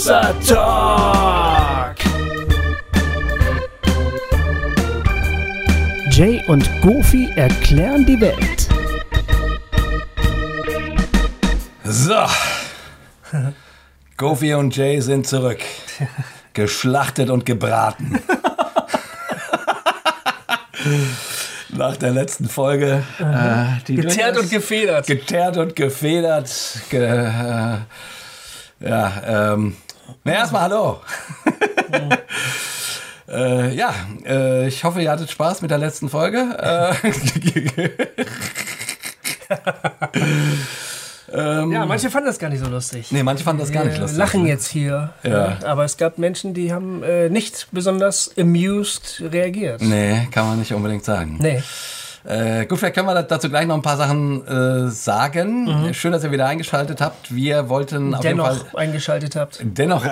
Hossa Talk. Jay und Goofy erklären die Welt. So. Goofy und Jay sind zurück. Geschlachtet und gebraten. Nach der letzten Folge. Äh, die Geteert und gefedert. Geteert und gefedert. Ge, äh, ja, ähm. Na, erstmal hallo. äh, ja, äh, ich hoffe, ihr hattet Spaß mit der letzten Folge. Äh, ähm, Ja, manche fanden das gar nicht so lustig. nee, manche fanden das gar nicht Wir lustig. lachen jetzt hier. Ja. Ja. Aber es gab Menschen, die haben äh, nicht besonders amused reagiert. Nee, kann man nicht unbedingt sagen. Nee. Äh, gut, vielleicht können wir dazu gleich noch ein paar Sachen äh, sagen. Schön, dass ihr wieder eingeschaltet habt. Wir wollten auf jeden Fall Dennoch eingeschaltet habt. dennoch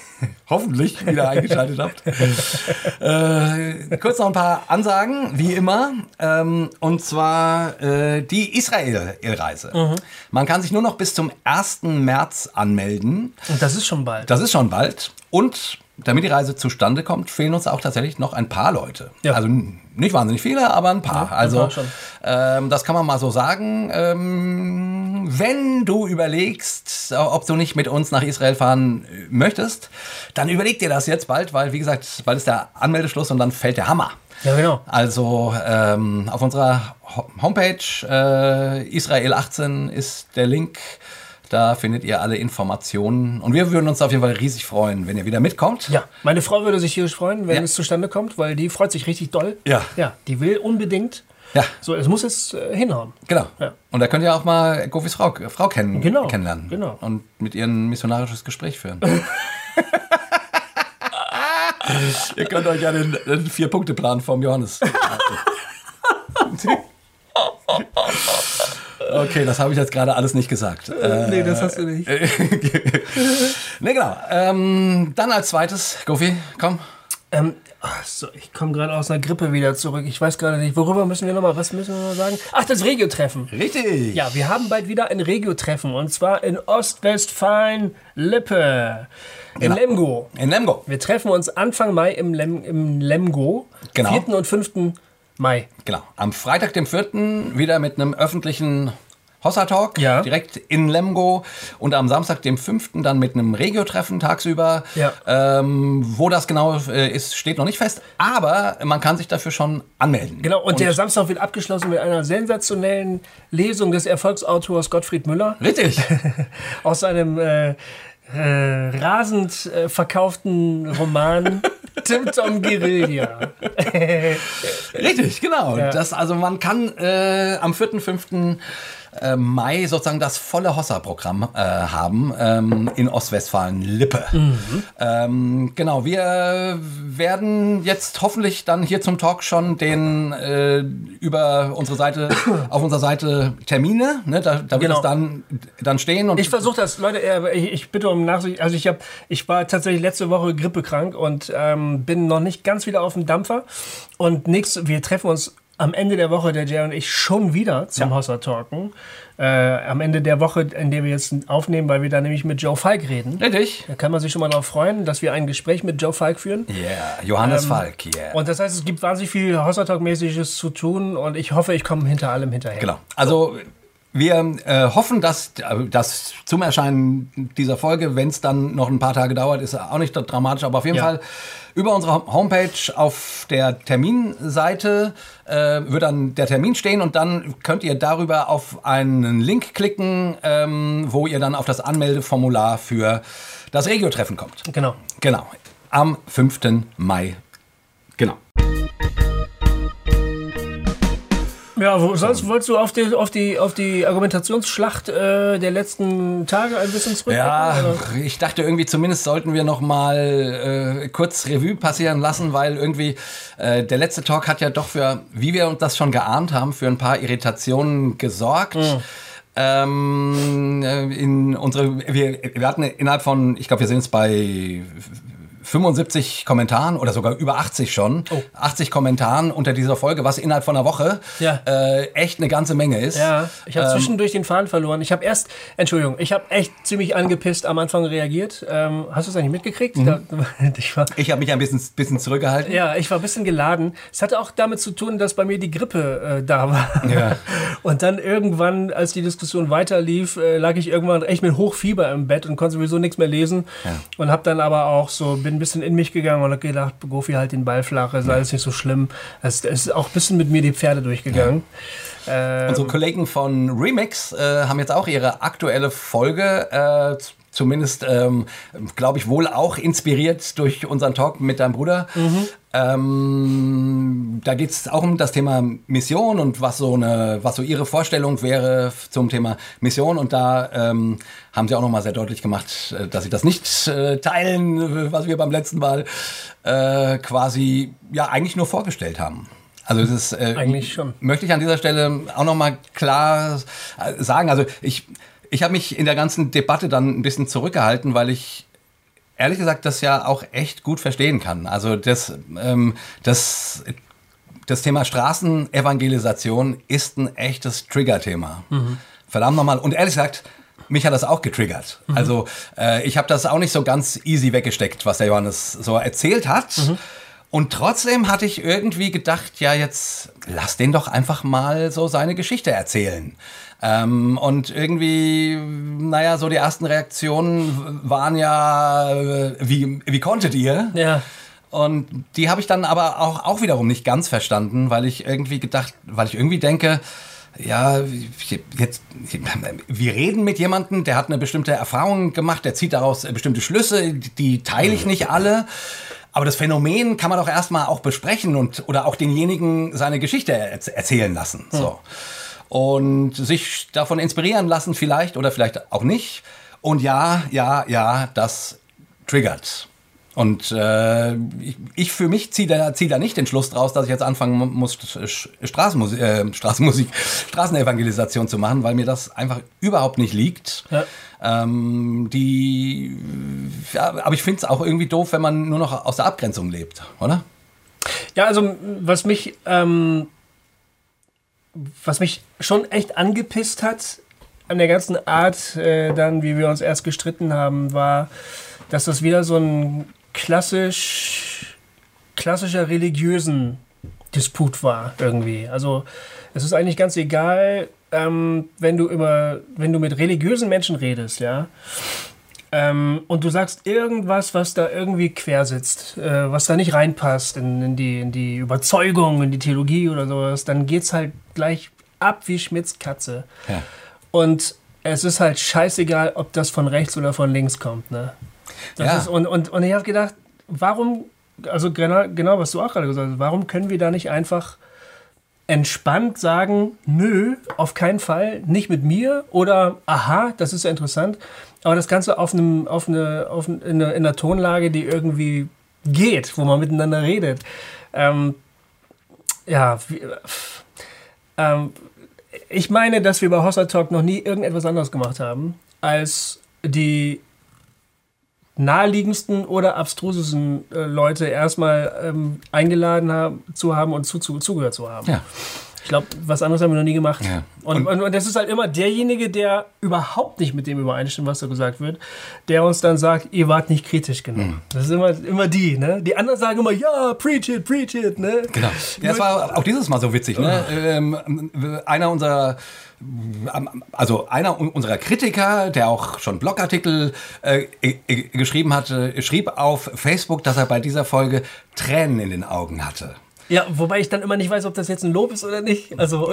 hoffentlich wieder eingeschaltet habt. äh, kurz noch ein paar Ansagen, wie immer. Ähm, und zwar äh, die Israel-Reise. Man kann sich nur noch bis zum 1. März anmelden. Und das ist schon bald. Das ist schon bald. Und damit die Reise zustande kommt, fehlen uns auch tatsächlich noch ein paar Leute. Ja. Also nicht wahnsinnig viele, aber ein paar. ein also. Ähm, das kann man mal so sagen. Ähm, wenn du überlegst, ob du nicht mit uns nach Israel fahren äh, möchtest, dann überleg dir das jetzt bald, weil wie gesagt, bald ist der Anmeldeschluss und dann fällt der Hammer. ja, genau. Also ähm, auf unserer Ho- Homepage äh, Israel 18 ist der Link. Da findet ihr alle Informationen. Und wir würden uns auf jeden Fall riesig freuen, wenn ihr wieder mitkommt. Ja, meine Frau würde sich hier freuen, wenn Ja. es zustande kommt, weil die freut sich richtig doll. Ja. Ja, die will unbedingt. Ja, So, es muss jetzt äh, hinhauen. genau. Ja. Und da könnt ihr auch mal Gofis Frau, Frau kennen, Genau, kennenlernen. genau. Und mit ihr ein missionarisches Gespräch führen. ihr könnt euch ja den, den Vier-Punkte-Plan vom Johannes. Okay, das habe ich jetzt gerade alles nicht gesagt. Äh, nee, das hast du nicht. ne, genau. Ähm, dann als zweites, Gofi, komm. Ähm, ach so, ich komme gerade aus einer Grippe wieder zurück. Ich weiß gerade nicht, worüber müssen wir nochmal, was müssen wir noch sagen? Ach, das Regio-Treffen. Richtig. Ja, wir haben bald wieder ein Regio-Treffen und zwar in Ostwestfalen-Lippe. In Genau. Lemgo. In Lemgo. Wir treffen uns Anfang Mai im, Lem, im Lemgo. Genau. 4. und 5. Mai. Genau. Am Freitag, dem 4. wieder mit einem öffentlichen Hossa-Talk Ja. direkt in Lemgo und am Samstag, dem 5. dann mit einem Regio-Treffen tagsüber. Ja. Ähm, wo das genau äh, ist, steht noch nicht fest, aber man kann sich dafür schon anmelden. Genau, und, der Samstag wird abgeschlossen mit einer sensationellen Lesung des Erfolgsautors Gottfried Müller Richtig. aus seinem äh, äh, rasend äh, verkauften Roman Tim Tom Guerilla. Richtig, genau. Ja. Das, also man kann äh, am 4., 5. äh, Mai sozusagen das volle Hossa-Programm äh, haben ähm, in Ostwestfalen-Lippe. Ähm, genau, wir werden jetzt hoffentlich dann hier zum Talk schon den äh, über unsere Seite, auf unserer Seite Termine, ne, da, da wird Genau. es dann, dann stehen. Und Ich versuche das, Leute, äh, ich, ich bitte um Nachsicht. Also ich habe, ich war tatsächlich letzte Woche grippekrank und ähm, bin noch nicht ganz wieder auf dem Dampfer. Und nächste, wir treffen uns am Ende der Woche, der Jay und ich, schon wieder zum Hossa Talken. Äh, am Ende der Woche, in der wir jetzt aufnehmen, weil wir da nämlich mit Joe Falk reden. Richtig. Da kann man sich schon mal darauf freuen, dass wir ein Gespräch mit Joe Falk führen. Yeah, Johannes Falk, yeah. Und das heißt, es gibt wahnsinnig viel Hossa Talk-mäßiges zu tun und ich hoffe, ich komme hinter allem hinterher. Genau. Also wir äh, hoffen, dass das zum Erscheinen dieser Folge, wenn es dann noch ein paar Tage dauert, ist auch nicht dramatisch, aber auf jeden Ja. Fall über unsere Homepage auf der Terminseite äh, wird dann der Termin stehen und dann könnt ihr darüber auf einen Link klicken, ähm, wo ihr dann auf das Anmeldeformular für das Regio-Treffen kommt. Genau. Genau. Am 5. Mai. Genau. Ja, wo, sonst wolltest du auf die, auf die, auf die Argumentationsschlacht äh, der letzten Tage ein bisschen zurückblicken? Ja, oder? ich dachte irgendwie, zumindest sollten wir noch mal äh, kurz Revue passieren lassen, weil irgendwie äh, der letzte Talk hat ja doch für, wie wir uns das schon geahnt haben, für ein paar Irritationen gesorgt. Ähm, äh, in unsere, wir, wir hatten innerhalb von, ich glaube, wir sind jetzt bei 75 Kommentaren oder sogar über 80 schon. Oh. 80 Kommentaren unter dieser Folge, was innerhalb von einer Woche Ja. äh, echt eine ganze Menge ist. Ja, ich habe Ähm, zwischendurch den Faden verloren. Ich habe erst, Entschuldigung, ich habe echt ziemlich angepisst am Anfang reagiert. Ähm, hast du es eigentlich mitgekriegt? Mhm. Da, ich war, Ich habe mich ein bisschen, bisschen zurückgehalten. ja, ich war ein bisschen geladen. Es hatte auch damit zu tun, dass bei mir die Grippe äh, da war. Ja. Und dann irgendwann, als die Diskussion weiterlief, äh, lag ich irgendwann echt mit Hochfieber im Bett und konnte sowieso nichts mehr lesen. Ja. Und habe dann aber auch so, bin ein bisschen in mich gegangen und habe gedacht, Gofi halt den Ball flach, ist alles nicht so schlimm. Es es ist auch ein bisschen mit mir die Pferde durchgegangen. Ähm, Unsere Kollegen von Remix äh, haben jetzt auch ihre aktuelle Folge, äh, zumindest, ähm, glaube ich, wohl auch inspiriert durch unseren Talk mit deinem Bruder. Ähm, da geht es auch um das Thema Mission und was so, eine, was so ihre Vorstellung wäre zum Thema Mission. Und da ähm, haben sie auch nochmal sehr deutlich gemacht, äh, dass sie das nicht äh, teilen, was wir beim letzten Mal äh, quasi ja eigentlich nur vorgestellt haben. Also es ist äh, Eigentlich schon. möchte ich an dieser Stelle auch noch mal klar äh, sagen. Also ich, ich habe mich in der ganzen Debatte dann ein bisschen zurückgehalten, weil ich ehrlich gesagt das ja auch echt gut verstehen kann. Also das, ähm, das, das Thema Straßenevangelisation ist ein echtes Trigger-Thema. Verdammt nochmal. Und ehrlich gesagt, mich hat das auch getriggert. Also äh, ich habe das auch nicht so ganz easy weggesteckt, was der Johannes so erzählt hat. Und trotzdem hatte ich irgendwie gedacht, ja, jetzt lass den doch einfach mal so seine Geschichte erzählen. Ähm, und irgendwie, naja, so die ersten Reaktionen waren ja, äh, wie, wie konntet ihr? ja. Und die habe ich dann aber auch, auch wiederum nicht ganz verstanden, weil ich irgendwie gedacht, weil ich irgendwie denke, ja, jetzt, wir reden mit jemandem, der hat eine bestimmte Erfahrung gemacht, der zieht daraus bestimmte Schlüsse, die teile ich nicht alle. Aber das Phänomen kann man doch erstmal auch besprechen und oder auch denjenigen seine Geschichte erz- erzählen lassen. So. Und sich davon inspirieren lassen vielleicht oder vielleicht auch nicht. Und ja, ja, ja, das triggert. Und äh, ich, ich für mich ziehe da, zieh da nicht den Schluss draus, dass ich jetzt anfangen muss, Straßenmusik, äh, Straßenmusik, Straßenevangelisation zu machen, weil mir das einfach überhaupt nicht liegt. Ja. Ähm, die, ja, aber ich finde es auch irgendwie doof, wenn man nur noch aus der Abgrenzung lebt, oder? Ja, also was mich, ähm, was mich schon echt angepisst hat an der ganzen Art, äh, dann, wie wir uns erst gestritten haben, war, dass das wieder so ein klassisch, klassischer religiösen Disput war irgendwie. Also es ist eigentlich ganz egal, ähm, wenn du über, wenn du mit religiösen Menschen redest, ja, ähm, und du sagst irgendwas, was da irgendwie quer sitzt, äh, was da nicht reinpasst in, in, die, in die Überzeugung, in die Theologie oder sowas, dann geht's halt gleich ab wie Schmitz Katze. Ja. Und es ist halt scheißegal, ob das von rechts oder von links kommt. Ne? Ja. ist, und, und, und ich habe gedacht, warum, also genau, genau was du auch gerade gesagt hast, warum können wir da nicht einfach entspannt sagen, nö, auf keinen Fall, nicht mit mir oder aha, das ist ja interessant, aber das Ganze auf einem, auf eine, auf eine, in, einer, in einer Tonlage, die irgendwie geht, wo man miteinander redet. Ähm, ja, wie, ähm, ich meine, dass wir bei Hossa Talk noch nie irgendetwas anderes gemacht haben, als die naheliegendsten oder abstrusesten äh, Leute erstmal ähm, eingeladen haben, zu haben und zu, zu, zugehört zu haben. Ja. Ich glaube, was anderes haben wir noch nie gemacht. Ja. Und, und, und das ist halt immer derjenige, der überhaupt nicht mit dem übereinstimmt, was da gesagt wird, der uns dann sagt, ihr wart nicht kritisch genug. Mhm. Das ist immer, immer die, ne? Die anderen sagen immer, ja, preach it, preach it, ne? Genau. Ja, es war auch dieses Mal so witzig. Ne? Ähm, einer unserer also einer un- unserer Kritiker, der auch schon Blogartikel äh, geschrieben hatte, schrieb auf Facebook, dass er bei dieser Folge Tränen in den Augen hatte. Ja, wobei ich dann immer nicht weiß, ob das jetzt ein Lob ist oder nicht. Also,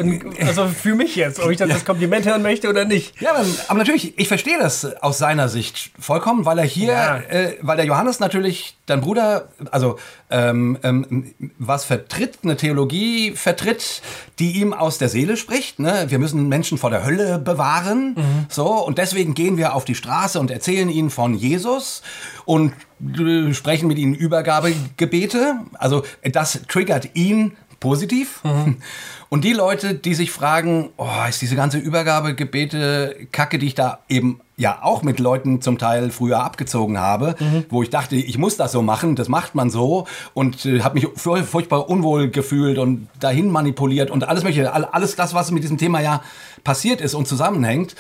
also für mich jetzt, ob ich das als Kompliment hören möchte oder nicht. Ja, aber, aber natürlich, ich verstehe das aus seiner Sicht vollkommen, weil er hier, Ja. äh, weil der Johannes natürlich, dein Bruder, also ähm, ähm, was vertritt, eine Theologie vertritt, die ihm aus der Seele spricht. Ne? Wir müssen Menschen vor der Hölle bewahren. So, und deswegen gehen wir auf die Straße und erzählen ihnen von Jesus und äh, sprechen mit ihnen Übergabegebete. Also das triggert ihn positiv. Und die Leute, die sich fragen, oh, ist diese ganze Übergabegebete Kacke, die ich da eben ja auch mit Leuten zum Teil früher abgezogen habe, wo ich dachte, ich muss das so machen, das macht man so und äh, habe mich fur- furchtbar unwohl gefühlt und dahin manipuliert und alles mögliche, all- alles das, was mit diesem Thema ja passiert ist und zusammenhängt,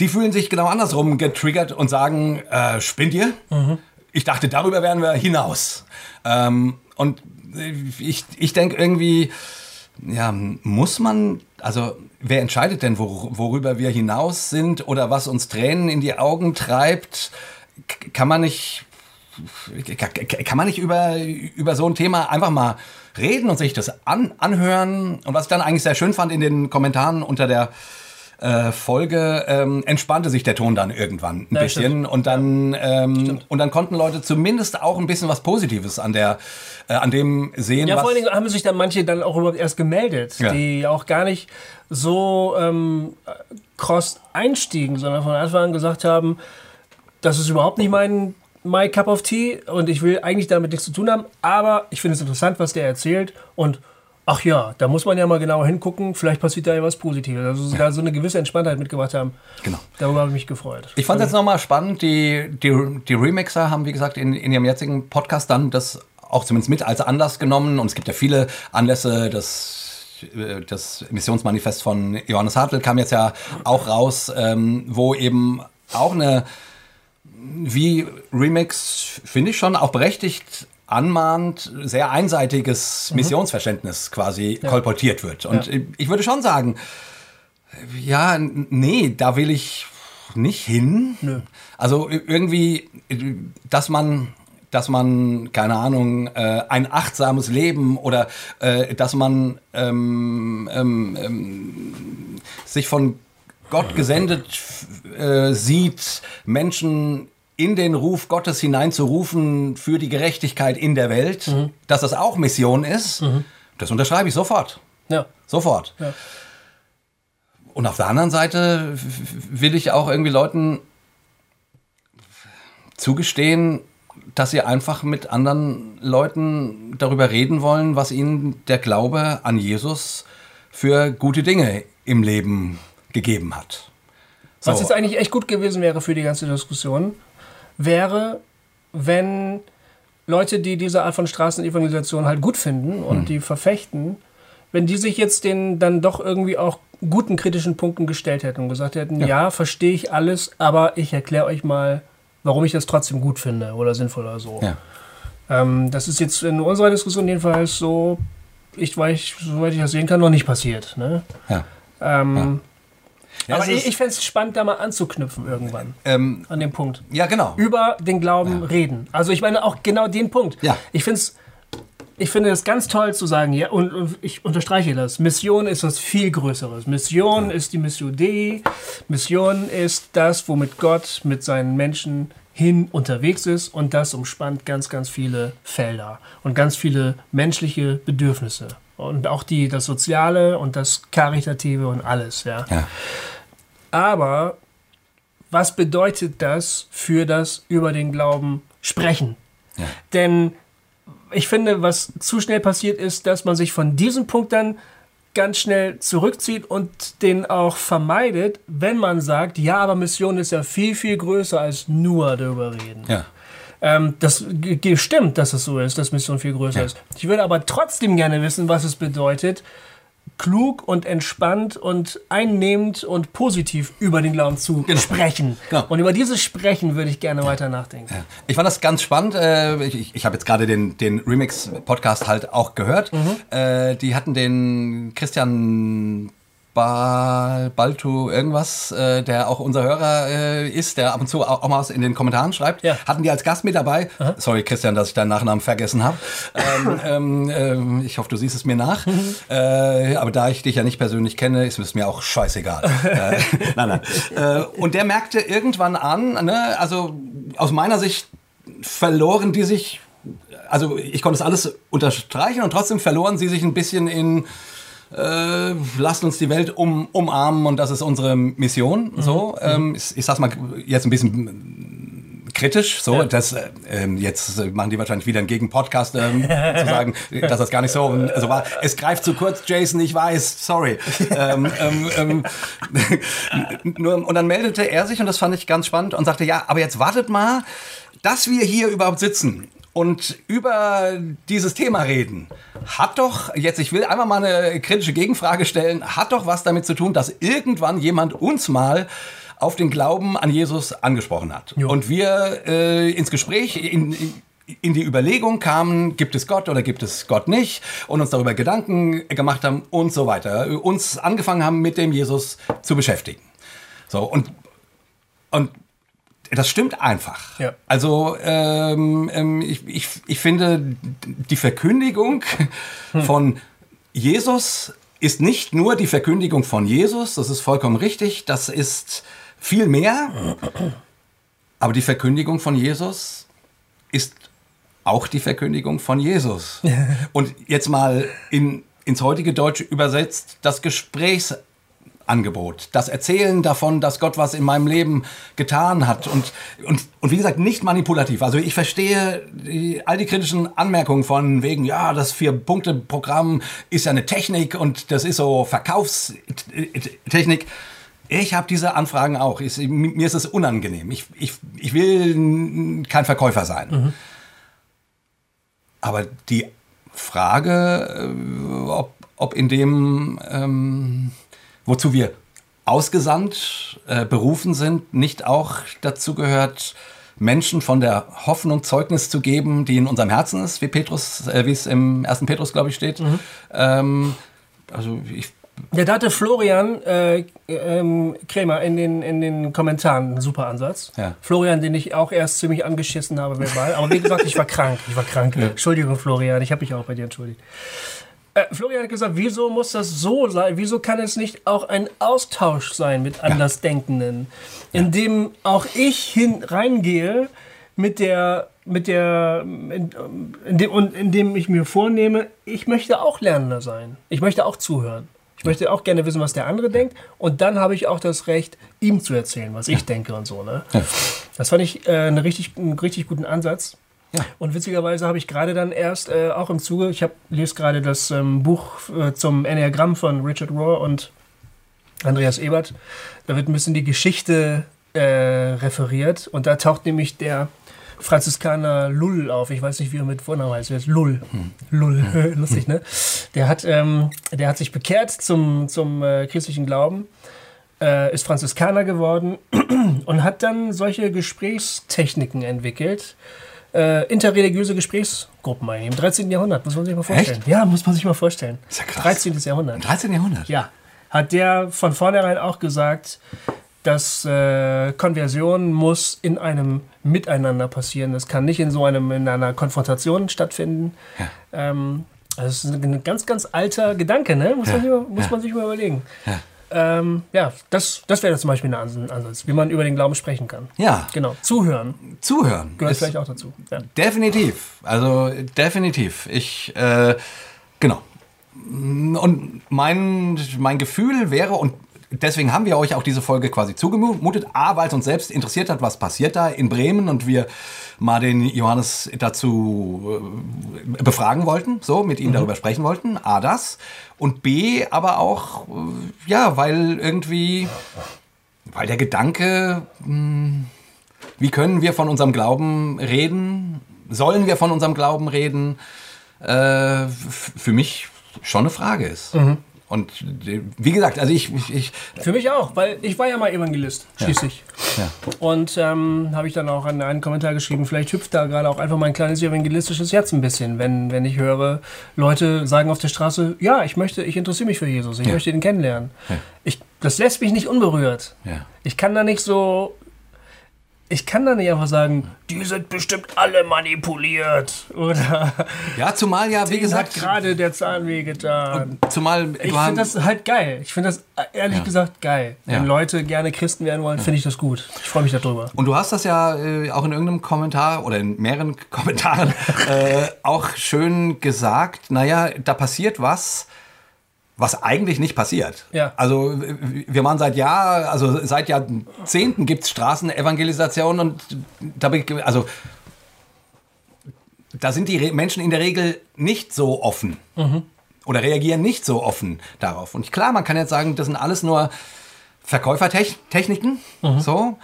die fühlen sich genau andersrum getriggert und sagen, äh, spinnt ihr? Ich dachte, darüber wären wir hinaus. Ähm, und ich, ich denke irgendwie, ja, muss man, also wer entscheidet denn, wor worüber wir hinaus sind oder was uns Tränen in die Augen treibt? Kann man nicht, kann man nicht über, über so ein Thema einfach mal reden und sich das an, anhören? Und was ich dann eigentlich sehr schön fand in den Kommentaren unter der äh, Folge ähm, entspannte sich der Ton dann irgendwann ein Ja, bisschen stimmt. und dann ähm, und dann konnten Leute zumindest auch ein bisschen was Positives an der äh, an dem sehen. Ja, vor allen Dingen haben sich dann manche dann auch überhaupt erst gemeldet, Ja. die auch gar nicht so ähm, cross einstiegen, sondern von Anfang an gesagt haben, das ist überhaupt nicht mein my cup of tea und ich will eigentlich damit nichts zu tun haben, aber ich finde es interessant, was der erzählt und ach ja, da muss man ja mal genauer hingucken, vielleicht passiert da ja was Positives. Also da so eine gewisse Entspanntheit mitgebracht haben. Genau. Darüber habe ich mich gefreut. Ich fand es jetzt nochmal spannend, die, die, die Remixer haben, wie gesagt, in, in ihrem jetzigen Podcast dann das auch zumindest mit als Anlass genommen. Und es gibt ja viele Anlässe, das, äh, das Missionsmanifest von Johannes Hartl kam jetzt ja auch raus, ähm, wo eben auch eine, wie Remix, finde ich schon, auch berechtigt anmahnt, sehr einseitiges Missionsverständnis quasi kolportiert wird. Und Ja. ich würde schon sagen, ja, nee, da will ich nicht hin. Nö. Also irgendwie, dass man, dass man, keine Ahnung, äh, ein achtsames Leben oder äh, dass man ähm, ähm, ähm, sich von Gott gesendet äh, sieht, Menschen in den Ruf Gottes hineinzurufen für die Gerechtigkeit in der Welt, dass das auch Mission ist, das unterschreibe ich sofort. Ja. Sofort. Ja. Und auf der anderen Seite will ich auch irgendwie Leuten zugestehen, dass sie einfach mit anderen Leuten darüber reden wollen, was ihnen der Glaube an Jesus für gute Dinge im Leben gegeben hat. Was So. jetzt eigentlich echt gut gewesen wäre für die ganze Diskussion, wäre, wenn Leute, die diese Art von Straßenevangelisation halt gut finden und Hm. die verfechten, wenn die sich jetzt den dann doch irgendwie auch guten kritischen Punkten gestellt hätten und gesagt hätten, ja, verstehe ich alles, aber ich erkläre euch mal, warum ich das trotzdem gut finde oder sinnvoll oder so. Ja. Ähm, das ist jetzt in unserer Diskussion jedenfalls so, ich weiß, soweit ich das sehen kann, noch nicht passiert. Ne? Ja. Ähm, Ja, aber es ich, ich fände es spannend, da mal anzuknüpfen irgendwann Ähm, an dem Punkt. ja, genau. Über den Glauben reden. Also ich meine auch genau den Punkt. Ja. Ich finde es ich finde es ganz toll zu sagen, ja, und, und ich unterstreiche das. Mission ist was viel Größeres. Mission ist die Mission Dei. Mission ist das, womit Gott mit seinen Menschen hin unterwegs ist und das umspannt ganz, ganz viele Felder und ganz viele menschliche Bedürfnisse und auch die das Soziale und das Karitative und alles, ja. Ja. Aber was bedeutet das für das über den Glauben sprechen? Ja. Denn ich finde, was zu schnell passiert ist, dass man sich von diesem Punkt dann ganz schnell zurückzieht und den auch vermeidet, wenn man sagt, ja, aber Mission ist ja viel, viel größer als nur darüber reden. Ja. Ähm, das stimmt, dass es so ist, dass Mission viel größer Ja. ist. Ich würde aber trotzdem gerne wissen, was es bedeutet, klug und entspannt und einnehmend und positiv über den Glauben zu sprechen. Genau. Und über dieses Sprechen würde ich gerne weiter nachdenken. Ja. Ich fand das ganz spannend. Äh, Ich, ich, ich habe jetzt gerade den, den Remix-Podcast halt auch gehört. Äh, Die hatten den Christian Bal, Baltu irgendwas, äh, der auch unser Hörer äh, ist, der ab und zu auch, auch mal in den Kommentaren schreibt. Ja. Hatten die als Gast mit dabei. Sorry, Christian, dass ich deinen Nachnamen vergessen habe. ähm, ähm, ähm, ich hoffe, du siehst es mir nach. äh, aber da ich dich ja nicht persönlich kenne, ist es mir auch scheißegal. äh, nein, nein. Äh, und der merkte irgendwann an, ne, also aus meiner Sicht verloren die sich, also ich konnte es alles unterstreichen und trotzdem verloren sie sich ein bisschen in äh, lasst uns die Welt um, umarmen und das ist unsere Mission. So, ähm, ich, ich sag's mal jetzt ein bisschen kritisch. So, ja. das äh, ähm, jetzt machen die wahrscheinlich wieder einen Gegenpodcast ähm, zu sagen, dass das gar nicht so also war. Es greift zu kurz, Jason. Ich weiß, sorry. ähm, ähm, ähm nur, und dann meldete er sich und das fand ich ganz spannend und sagte, ja, aber jetzt wartet mal, dass wir hier überhaupt sitzen und über dieses Thema reden, hat doch, jetzt ich will einmal mal eine kritische Gegenfrage stellen, hat doch was damit zu tun, dass irgendwann jemand uns mal auf den Glauben an Jesus angesprochen hat. Jo. Und wir äh, ins Gespräch, in, in, in die Überlegung kamen, gibt es Gott oder gibt es Gott nicht und uns darüber Gedanken gemacht haben und so weiter. Uns angefangen haben, mit dem Jesus zu beschäftigen. So, und, und das stimmt einfach. Ja. Also ähm, ähm, ich, ich, ich finde, die Verkündigung hm. von Jesus ist nicht nur die Verkündigung von Jesus, das ist vollkommen richtig, das ist viel mehr. Aber die Verkündigung von Jesus ist auch die Verkündigung von Jesus. Und jetzt mal in, ins heutige Deutsche übersetzt, das Gesprächs Angebot. Das Erzählen davon, dass Gott was in meinem Leben getan hat. Und, und, und wie gesagt, nicht manipulativ. Also ich verstehe die, all die kritischen Anmerkungen von wegen, ja, das Vier-Punkte-Programm ist ja eine Technik und das ist so Verkaufstechnik. Ich habe diese Anfragen auch. Ich, mir ist es unangenehm. Ich, ich, ich will kein Verkäufer sein. Mhm. Aber die Frage, äh, ob, ob in dem... Ähm, wozu wir ausgesandt, äh, berufen sind, nicht auch dazu gehört, Menschen von der Hoffnung Zeugnis zu geben, die in unserem Herzen ist, wie Petrus, äh, wie es im ersten Petrus, glaube ich, steht. Mhm. Ähm, also ich ja, da hatte Florian äh, ähm, Krämer in den, in den Kommentaren einen super Ansatz. Ja. Florian, den ich auch erst ziemlich angeschissen habe verbal. Aber wie gesagt, ich war krank. Ich war krank. Ja. Entschuldigung, Florian, ich habe mich auch bei dir entschuldigt. Äh, Florian hat gesagt, wieso muss das so sein? Wieso kann es nicht auch ein Austausch sein mit Andersdenkenden, ja. in dem auch ich hin reingehe mit der mit der in, in dem, und indem ich mir vornehme, ich möchte auch Lernender sein. Ich möchte auch zuhören. Ich möchte auch gerne wissen, was der andere denkt. Und dann habe ich auch das Recht, ihm zu erzählen, was ich denke und so. Ne? Das fand ich äh, eine richtig, einen richtig guten Ansatz. Ja. Und witzigerweise habe ich gerade dann erst äh, auch im Zuge, ich hab, lese gerade das ähm, Buch äh, zum Enneagramm von Richard Rohr und Andreas Ebert. Da wird ein bisschen die Geschichte äh, referiert und da taucht nämlich der Franziskaner Lull auf. Ich weiß nicht, wie er mit Vornamen heißt. Ist Lull. Hm. Lull. Hm. Lustig, ne? Der hat, ähm, der hat sich bekehrt zum, zum äh, christlichen Glauben, äh, ist Franziskaner geworden und hat dann solche Gesprächstechniken entwickelt, äh, interreligiöse Gesprächsgruppen ein. Im 13. Jahrhundert, muss man sich mal vorstellen. Echt? Ja, muss man sich mal vorstellen. ist ja krass. 13. Jahrhundert. Im 13. Jahrhundert? Ja. Hat der von vornherein auch gesagt, dass äh, Konversion muss in einem Miteinander passieren. Das kann nicht in so einem in einer Konfrontation stattfinden. Ja. Ähm, das ist ein ganz, ganz alter Gedanke, ne? Muss, ja. man, sich, muss ja. man sich mal überlegen. Ja. Ähm, ja, das, das wäre zum Beispiel ein Ansatz, wie man über den Glauben sprechen kann. Ja. Genau. Zuhören. Zuhören. Gehört vielleicht auch dazu. Ja. Definitiv. Also definitiv. Ich, äh, genau. Und mein, mein Gefühl wäre, und deswegen haben wir euch auch diese Folge quasi zugemutet. A, weil es uns selbst interessiert hat, was passiert da in Bremen und wir mal den Johannes dazu äh, befragen wollten, so mit ihm mhm. darüber sprechen wollten. A, das. Und B, aber auch, äh, ja, weil irgendwie, weil der Gedanke, hm, wie können wir von unserem Glauben reden? Sollen wir von unserem Glauben reden? Äh, für mich schon eine Frage ist. Mhm. Und wie gesagt, also ich, ich, ich, Für mich auch, weil ich war ja mal Evangelist, schließlich. Ja. Ja. Und ähm, habe ich dann auch an einen Kommentar geschrieben, vielleicht hüpft da gerade auch einfach mein kleines evangelistisches Herz ein bisschen, wenn, wenn ich höre, Leute sagen auf der Straße, ja, ich möchte, ich interessiere mich für Jesus, ich ja. möchte ihn kennenlernen. Ich, das lässt mich nicht unberührt. Ich kann da nicht so ich kann da nicht einfach sagen, die sind bestimmt alle manipuliert. Oder. Ja, zumal ja, wie gesagt. gerade der Zahnweh getan. Zumal. Ich finde das halt geil. Ich finde das ehrlich ja. gesagt geil. Wenn ja. Leute gerne Christen werden wollen, finde ich das gut. Ich freue mich darüber. Und du hast das ja äh, auch in irgendeinem Kommentar oder in mehreren Kommentaren äh, auch schön gesagt. Naja, da passiert was was eigentlich nicht passiert. Ja. Also wir machen seit Jahr, also seit Jahrzehnten gibt es Straßenevangelisation und da also da sind die Menschen in der Regel nicht so offen mhm. oder reagieren nicht so offen darauf. Und klar, man kann jetzt sagen, das sind alles nur Verkäufertechniken, mhm. so.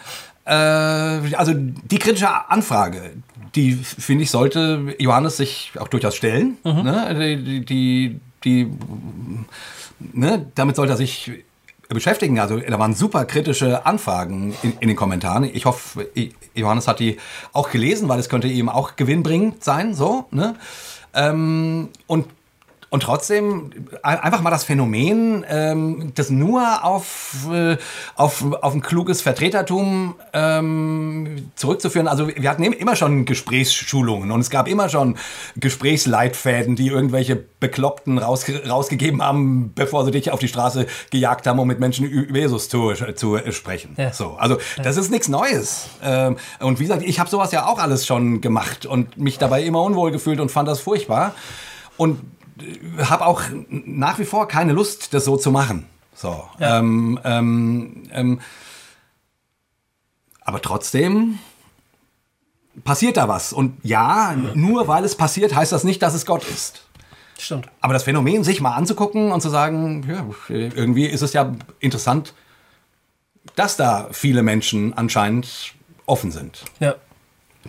Äh, also die kritische Anfrage, die finde ich sollte Johannes sich auch durchaus stellen. Mhm. Ne? Die, die, die, ne? damit sollte er sich beschäftigen. Also da waren super kritische Anfragen in, in, den Kommentaren. Ich hoffe, Johannes hat die auch gelesen, weil es könnte ihm auch gewinnbringend sein. So, ne? Ähm, und und trotzdem einfach mal das Phänomen, ähm, das nur auf, äh, auf, auf ein kluges Vertretertum ähm, zurückzuführen. Also wir hatten immer schon Gesprächsschulungen und es gab immer schon Gesprächsleitfäden, die irgendwelche Bekloppten raus, rausgegeben haben, bevor sie dich auf die Straße gejagt haben, um mit Menschen über Jesus zu, zu sprechen. Ja. So, also das ist nichts Neues. Ähm, und wie gesagt, ich habe sowas ja auch alles schon gemacht und mich dabei immer unwohl gefühlt und fand das furchtbar. Und habe auch nach wie vor keine Lust, das so zu machen. So. Ja. Ähm, ähm, ähm, aber trotzdem passiert da was. Und ja, nur weil es passiert, heißt das nicht, dass es Gott ist. Stimmt. Aber das Phänomen, sich mal anzugucken und zu sagen, ja, irgendwie ist es ja interessant, dass da viele Menschen anscheinend offen sind. Ja.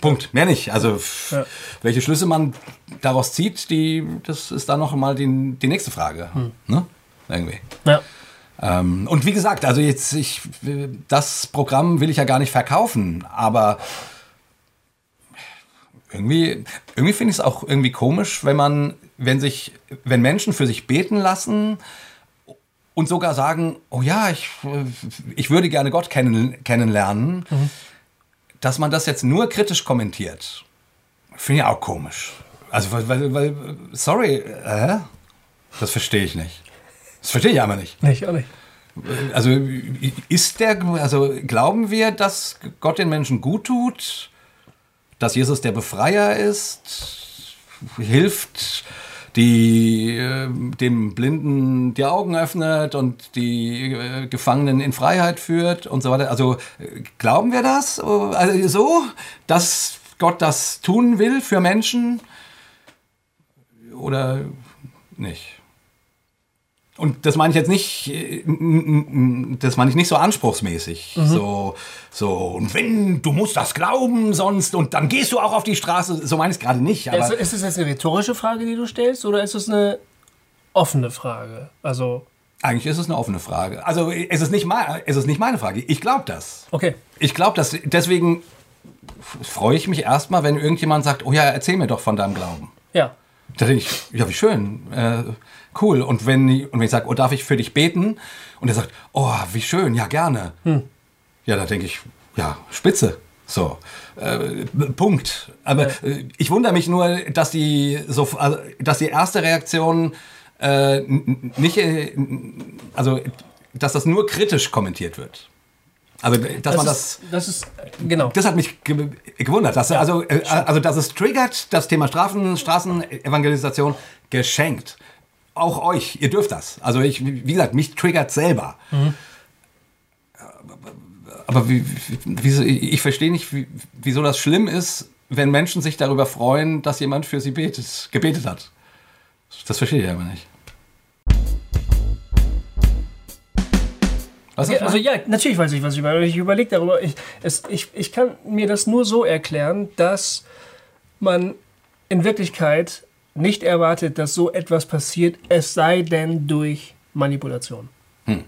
Punkt, mehr nicht. Also ja. welche Schlüsse man daraus zieht, die, das ist dann noch mal die, die nächste Frage. Hm. Ne? Irgendwie. Ja. Ähm, und wie gesagt, also jetzt, ich, das Programm will ich ja gar nicht verkaufen, aber irgendwie, irgendwie finde ich es auch irgendwie komisch, wenn man, wenn sich, wenn Menschen für sich beten lassen und sogar sagen, oh ja, ich, ich würde gerne Gott kennen, kennenlernen. Mhm dass man das jetzt nur kritisch kommentiert, finde ich auch komisch. Also, weil, weil, sorry, äh, das verstehe ich nicht. Das verstehe ich einfach nicht. Nicht, auch nicht. Also, ist der, also glauben wir, dass Gott den Menschen gut tut? Dass Jesus der Befreier ist? Hilft? Die äh, dem Blinden die Augen öffnet und die äh, Gefangenen in Freiheit führt und so weiter. Also äh, glauben wir das also so, dass Gott das tun will für Menschen oder nicht? Und das meine ich jetzt nicht, äh, das meine ich nicht so anspruchsmäßig. Mhm. So, so, und wenn, du musst das glauben, sonst, und dann gehst du auch auf die Straße. So meine ich es gerade nicht. Aber ist, ist es jetzt eine rhetorische Frage, die du stellst, oder ist es eine offene Frage? Also. Eigentlich ist es eine offene Frage. Also es ist nicht, es ist nicht meine Frage. Ich glaube das. Okay. Ich glaube das. Deswegen freue ich mich erstmal, wenn irgendjemand sagt, oh ja, erzähl mir doch von deinem Glauben. Ja. Da denke ich, ja, wie schön. Äh, cool. Und wenn, und wenn ich sage, oh, darf ich für dich beten? Und er sagt, oh, wie schön, ja, gerne. Hm. Ja, da denke ich, ja, spitze. So, äh, Punkt. Aber äh, ich wundere mich nur, dass die, so, also, dass die erste Reaktion äh, nicht, äh, also, dass das nur kritisch kommentiert wird. Also, dass das man das, ist, das ist, genau. Das hat mich gewundert. Dass, ja, also, äh, also, dass es triggert, das Thema Strafen, Straßenevangelisation geschenkt auch euch, ihr dürft das. Also ich, wie gesagt, mich triggert selber. Mhm. Aber wie, wie, ich verstehe nicht, wie, wieso das schlimm ist, wenn Menschen sich darüber freuen, dass jemand für sie betet, gebetet hat. Das verstehe ich aber nicht. Was ja, also ja, natürlich weiß ich, was ich meine. Ich überlege darüber. Ich, es, ich, ich kann mir das nur so erklären, dass man in Wirklichkeit nicht erwartet, dass so etwas passiert, es sei denn durch Manipulation. Hm.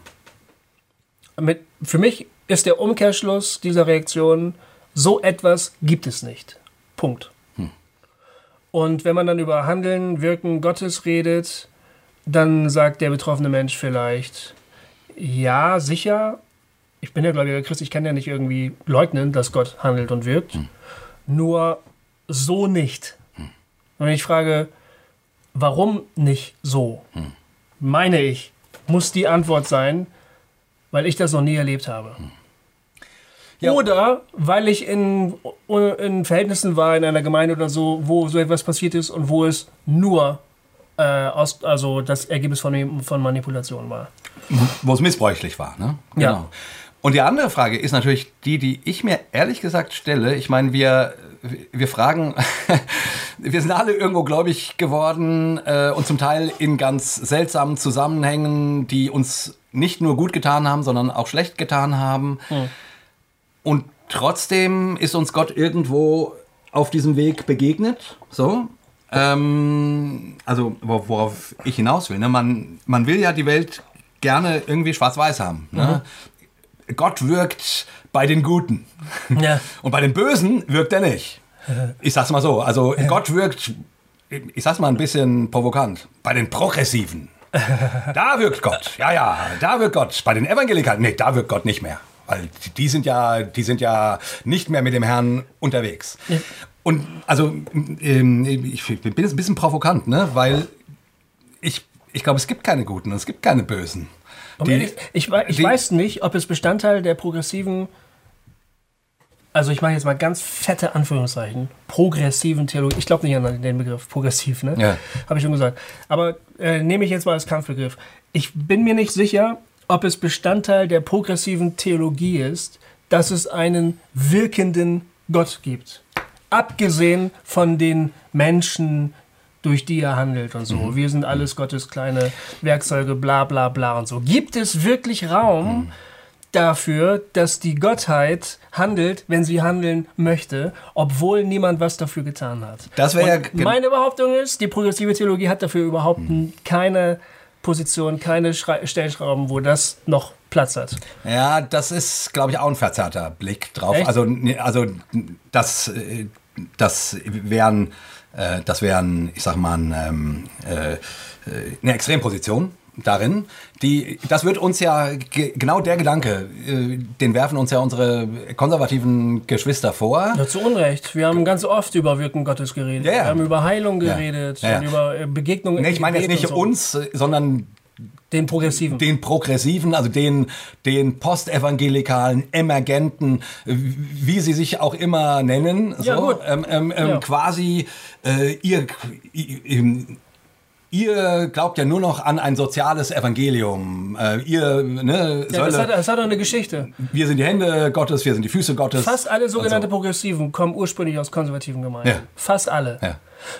Mit, für mich ist der Umkehrschluss dieser Reaktion, so etwas gibt es nicht. Punkt. Hm. Und wenn man dann über Handeln, Wirken Gottes redet, dann sagt der betroffene Mensch vielleicht, ja, sicher, ich bin ja gläubiger Christ, ich kann ja nicht irgendwie leugnen, dass Gott handelt und wirkt, hm. nur so nicht. Und wenn ich frage, Warum nicht so? Hm. Meine ich, muss die Antwort sein, weil ich das noch nie erlebt habe. Hm. Ja. Oder weil ich in, in Verhältnissen war, in einer Gemeinde oder so, wo so etwas passiert ist und wo es nur äh, aus, also das Ergebnis von, von Manipulation war. Wo es missbräuchlich war, ne? Genau. Ja. Und die andere Frage ist natürlich die, die ich mir ehrlich gesagt stelle. Ich meine, wir, wir fragen, wir sind alle irgendwo gläubig geworden äh, und zum Teil in ganz seltsamen Zusammenhängen, die uns nicht nur gut getan haben, sondern auch schlecht getan haben. Und trotzdem ist uns Gott irgendwo auf diesem Weg begegnet. So. Ähm, also wor- worauf ich hinaus will. Ne? Man, man will ja die Welt gerne irgendwie schwarz-weiß haben. Ne? Gott wirkt bei den Guten. Ja. Und bei den Bösen wirkt er nicht. Ich sag's mal so. Also Gott wirkt, ich sag's mal ein bisschen provokant, bei den Progressiven. Da wirkt Gott. Ja, ja, da wirkt Gott. Bei den Evangelikalen, nee, da wirkt Gott nicht mehr. Weil die sind ja, die sind ja nicht mehr mit dem Herrn unterwegs. Und also, ähm, ich bin jetzt ein bisschen provokant, ne? Weil ich, ich glaube, es gibt keine Guten und es gibt keine Bösen. Um Die- ehrlich, ich, ich die- weiß nicht, ob es Bestandteil der progressiven, also ich mache jetzt mal ganz fette Anführungszeichen, progressiven Theologie. Ich glaube nicht an den Begriff progressiv, ne? Ja. Habe ich schon gesagt. Aber äh, nehme ich jetzt mal als Kampfbegriff. Ich bin mir nicht sicher, ob es Bestandteil der progressiven Theologie ist, dass es einen wirkenden Gott gibt. Abgesehen von den Menschen, durch die er handelt und so. Wir sind alles Gottes kleine Werkzeuge, bla bla bla und so. Gibt es wirklich Raum dafür, dass die Gottheit handelt, wenn sie handeln möchte, obwohl niemand was dafür getan hat? Das wäre ja meine Behauptung ist, die progressive Theologie hat dafür überhaupt keine Position, keine Schrei Stellschrauben, wo das noch Platz hat. Ja, das ist, glaube ich, auch ein verzerrter Blick drauf. Echt? Also, also das, äh, das wären, äh, das wären, ich sag mal, ein, ähm, äh, äh, eine Extremposition darin. Die, das wird uns ja ge genau der Gedanke, äh, den werfen uns ja unsere konservativen Geschwister vor. Ja, zu Unrecht. Wir haben ganz oft über Wirken Gottes geredet. Ja, ja. Wir haben über Heilung geredet Ja, ja. über äh, Begegnungen. Nee, ich meine jetzt nicht so. uns, sondern Den Progressiven. den Progressiven, also den, den postevangelikalen, Emergenten, wie sie sich auch immer nennen, so, Ja, gut. Ähm, ähm, ähm, Ja. quasi äh, ihr, ihr, ihr glaubt ja nur noch an ein soziales Evangelium. Äh, ihr, ne, ja, das, hat, das hat doch eine Geschichte. wir sind die Hände Gottes, wir sind die Füße Gottes. Fast alle sogenannte so. Progressiven kommen ursprünglich aus konservativen Gemeinden. Ja. Fast alle. Ja.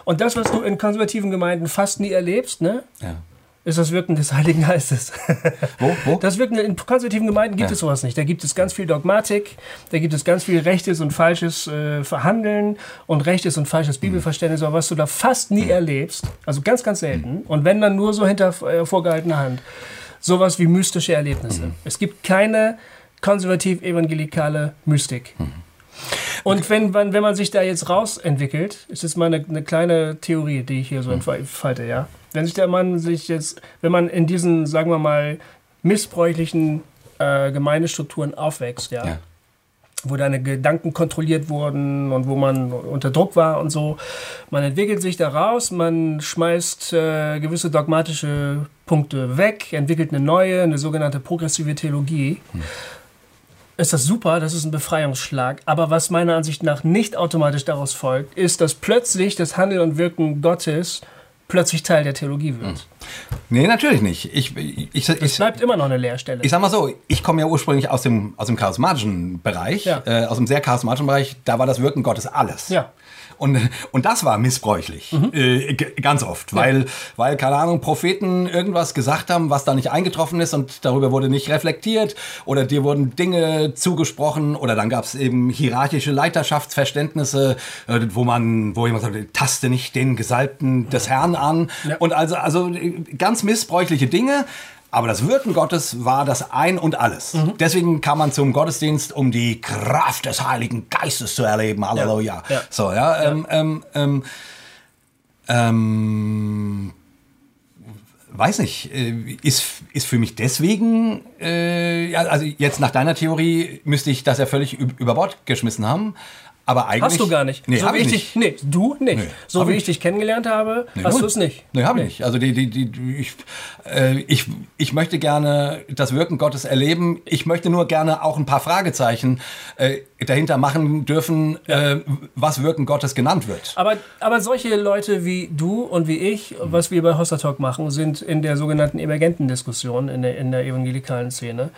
Und das, was du in konservativen Gemeinden fast nie erlebst, ne, Ja. Ist das Wirken des Heiligen Geistes. Wo? Wo? Das Wirken in konservativen Gemeinden gibt Ja. es sowas nicht. Da gibt es ganz viel Dogmatik, da gibt es ganz viel rechtes und falsches äh, Verhandeln und rechtes und falsches Mhm. Bibelverständnis, aber was du da fast nie erlebst, also ganz, ganz selten, Mhm. und wenn dann nur so hinter äh, vorgehaltener Hand, sowas wie mystische Erlebnisse. Mhm. Es gibt keine konservativ-evangelikale Mystik. Mhm. Und wenn, wenn, wenn man sich da jetzt rausentwickelt, ist jetzt mal eine, eine kleine Theorie, die ich hier so entfalte, ja. Wenn sich der Mann sich jetzt, wenn man in diesen, sagen wir mal, missbräuchlichen äh, Gemeindestrukturen aufwächst, ja, Ja. wo deine Gedanken kontrolliert wurden und wo man unter Druck war und so, man entwickelt sich da raus, man schmeißt äh, gewisse dogmatische Punkte weg, entwickelt eine neue, eine sogenannte progressive Theologie ist das super, das ist ein Befreiungsschlag. Aber was meiner Ansicht nach nicht automatisch daraus folgt, ist, dass plötzlich das Handeln und Wirken Gottes plötzlich Teil der Theologie wird. Nee, natürlich nicht. Ich, ich, Es bleibt immer noch eine Leerstelle. Ich sag mal so, ich komme ja ursprünglich aus dem, aus dem charismatischen Bereich, Ja. äh, aus dem sehr charismatischen Bereich, da war das Wirken Gottes alles. Ja. Und, und das war missbräuchlich, äh, g- ganz oft, weil, weil, keine Ahnung, Propheten irgendwas gesagt haben, was da nicht eingetroffen ist und darüber wurde nicht reflektiert oder dir wurden Dinge zugesprochen oder dann gab es eben hierarchische Leiterschaftsverständnisse, äh, wo man, wo jemand sagt, taste nicht den Gesalbten des Herrn an Ja. und also, also äh, ganz missbräuchliche Dinge. Aber das Wirken Gottes war das Ein und alles. Deswegen kam man zum Gottesdienst, um die Kraft des Heiligen Geistes zu erleben. Halleluja. Ja. So, ja. Ähm, ähm, ähm, ähm, weiß nicht, äh, ist, ist für mich deswegen, äh, ja, also jetzt nach deiner Theorie müsste ich das ja völlig üb- über Bord geschmissen haben. Aber eigentlich. Hast du gar nicht. Nee, so hab ich ich nicht. dich, nee, du nicht. Nee, so wie ich ich dich kennengelernt habe, hast null. du es nicht. Nee, habe ich nicht. Also die, die, die, ich, äh, ich, ich möchte gerne das Wirken Gottes erleben. Ich möchte nur gerne auch ein paar Fragezeichen äh, dahinter machen dürfen, äh, was Wirken Gottes genannt wird. Aber, aber solche Leute wie du und wie ich, was wir bei Hossa Talk machen, sind in der sogenannten emergenten Diskussion in der, in der evangelikalen Szene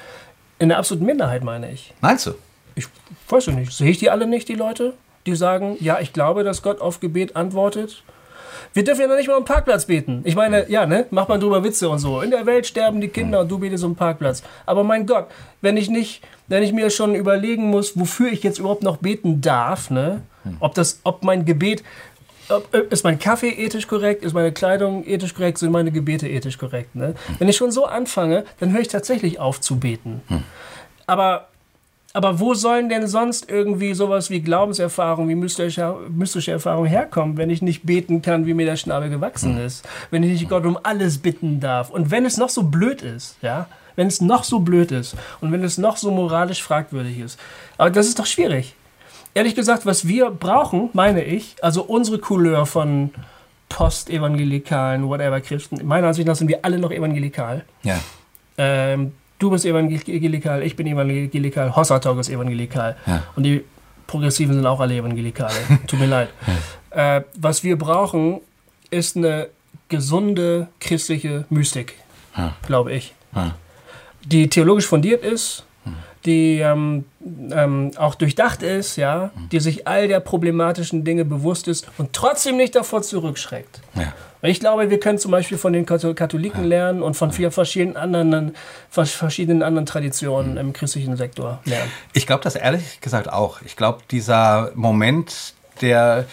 in der absoluten Minderheit, meine ich. Meinst du? Ich weiß ich nicht. Sehe ich die alle nicht, die Leute, die sagen, ja, ich glaube, dass Gott auf Gebet antwortet? Wir dürfen ja noch nicht mal am Parkplatz beten. Ich meine, ja, ne, macht man drüber Witze und so. In der Welt sterben die Kinder und du betest am Parkplatz. Aber mein Gott, wenn ich nicht, wenn ich mir schon überlegen muss, wofür ich jetzt überhaupt noch beten darf, ne, ob das, ob mein Gebet, ob, äh, ist mein Kaffee ethisch korrekt, ist meine Kleidung ethisch korrekt, sind meine Gebete ethisch korrekt, ne? Wenn ich schon so anfange, dann höre ich tatsächlich auf zu beten. Aber aber wo sollen denn sonst irgendwie sowas wie Glaubenserfahrung, wie mystische, mystische Erfahrung herkommen, wenn ich nicht beten kann, wie mir der Schnabel gewachsen ist? Wenn ich nicht Gott um alles bitten darf? Und wenn es noch so blöd ist, ja? Wenn es noch so blöd ist und wenn es noch so moralisch fragwürdig ist. Aber das ist doch schwierig. Ehrlich gesagt, was wir brauchen, meine ich, also unsere Couleur von postevangelikalen, whatever Christen, meiner Ansicht nach sind wir alle noch evangelikal. Ja. Ähm, du bist evangelikal, ich bin evangelikal, Hossatog ist evangelikal. Ja. Und die Progressiven sind auch alle evangelikale. Tut mir leid. Äh, was wir brauchen, ist eine gesunde christliche Mystik, Ja. glaube ich. Ja. Die theologisch fundiert ist, die ähm, ähm, auch durchdacht ist, ja, die sich all der problematischen Dinge bewusst ist und trotzdem nicht davor zurückschreckt. Ja. Weil Ich glaube, wir können zum Beispiel von den Katho- Katholiken lernen und von vier verschiedenen anderen, vers- verschiedenen anderen Traditionen im christlichen Sektor lernen. Ich glaube das ehrlich gesagt auch. Ich glaube, dieser Moment der,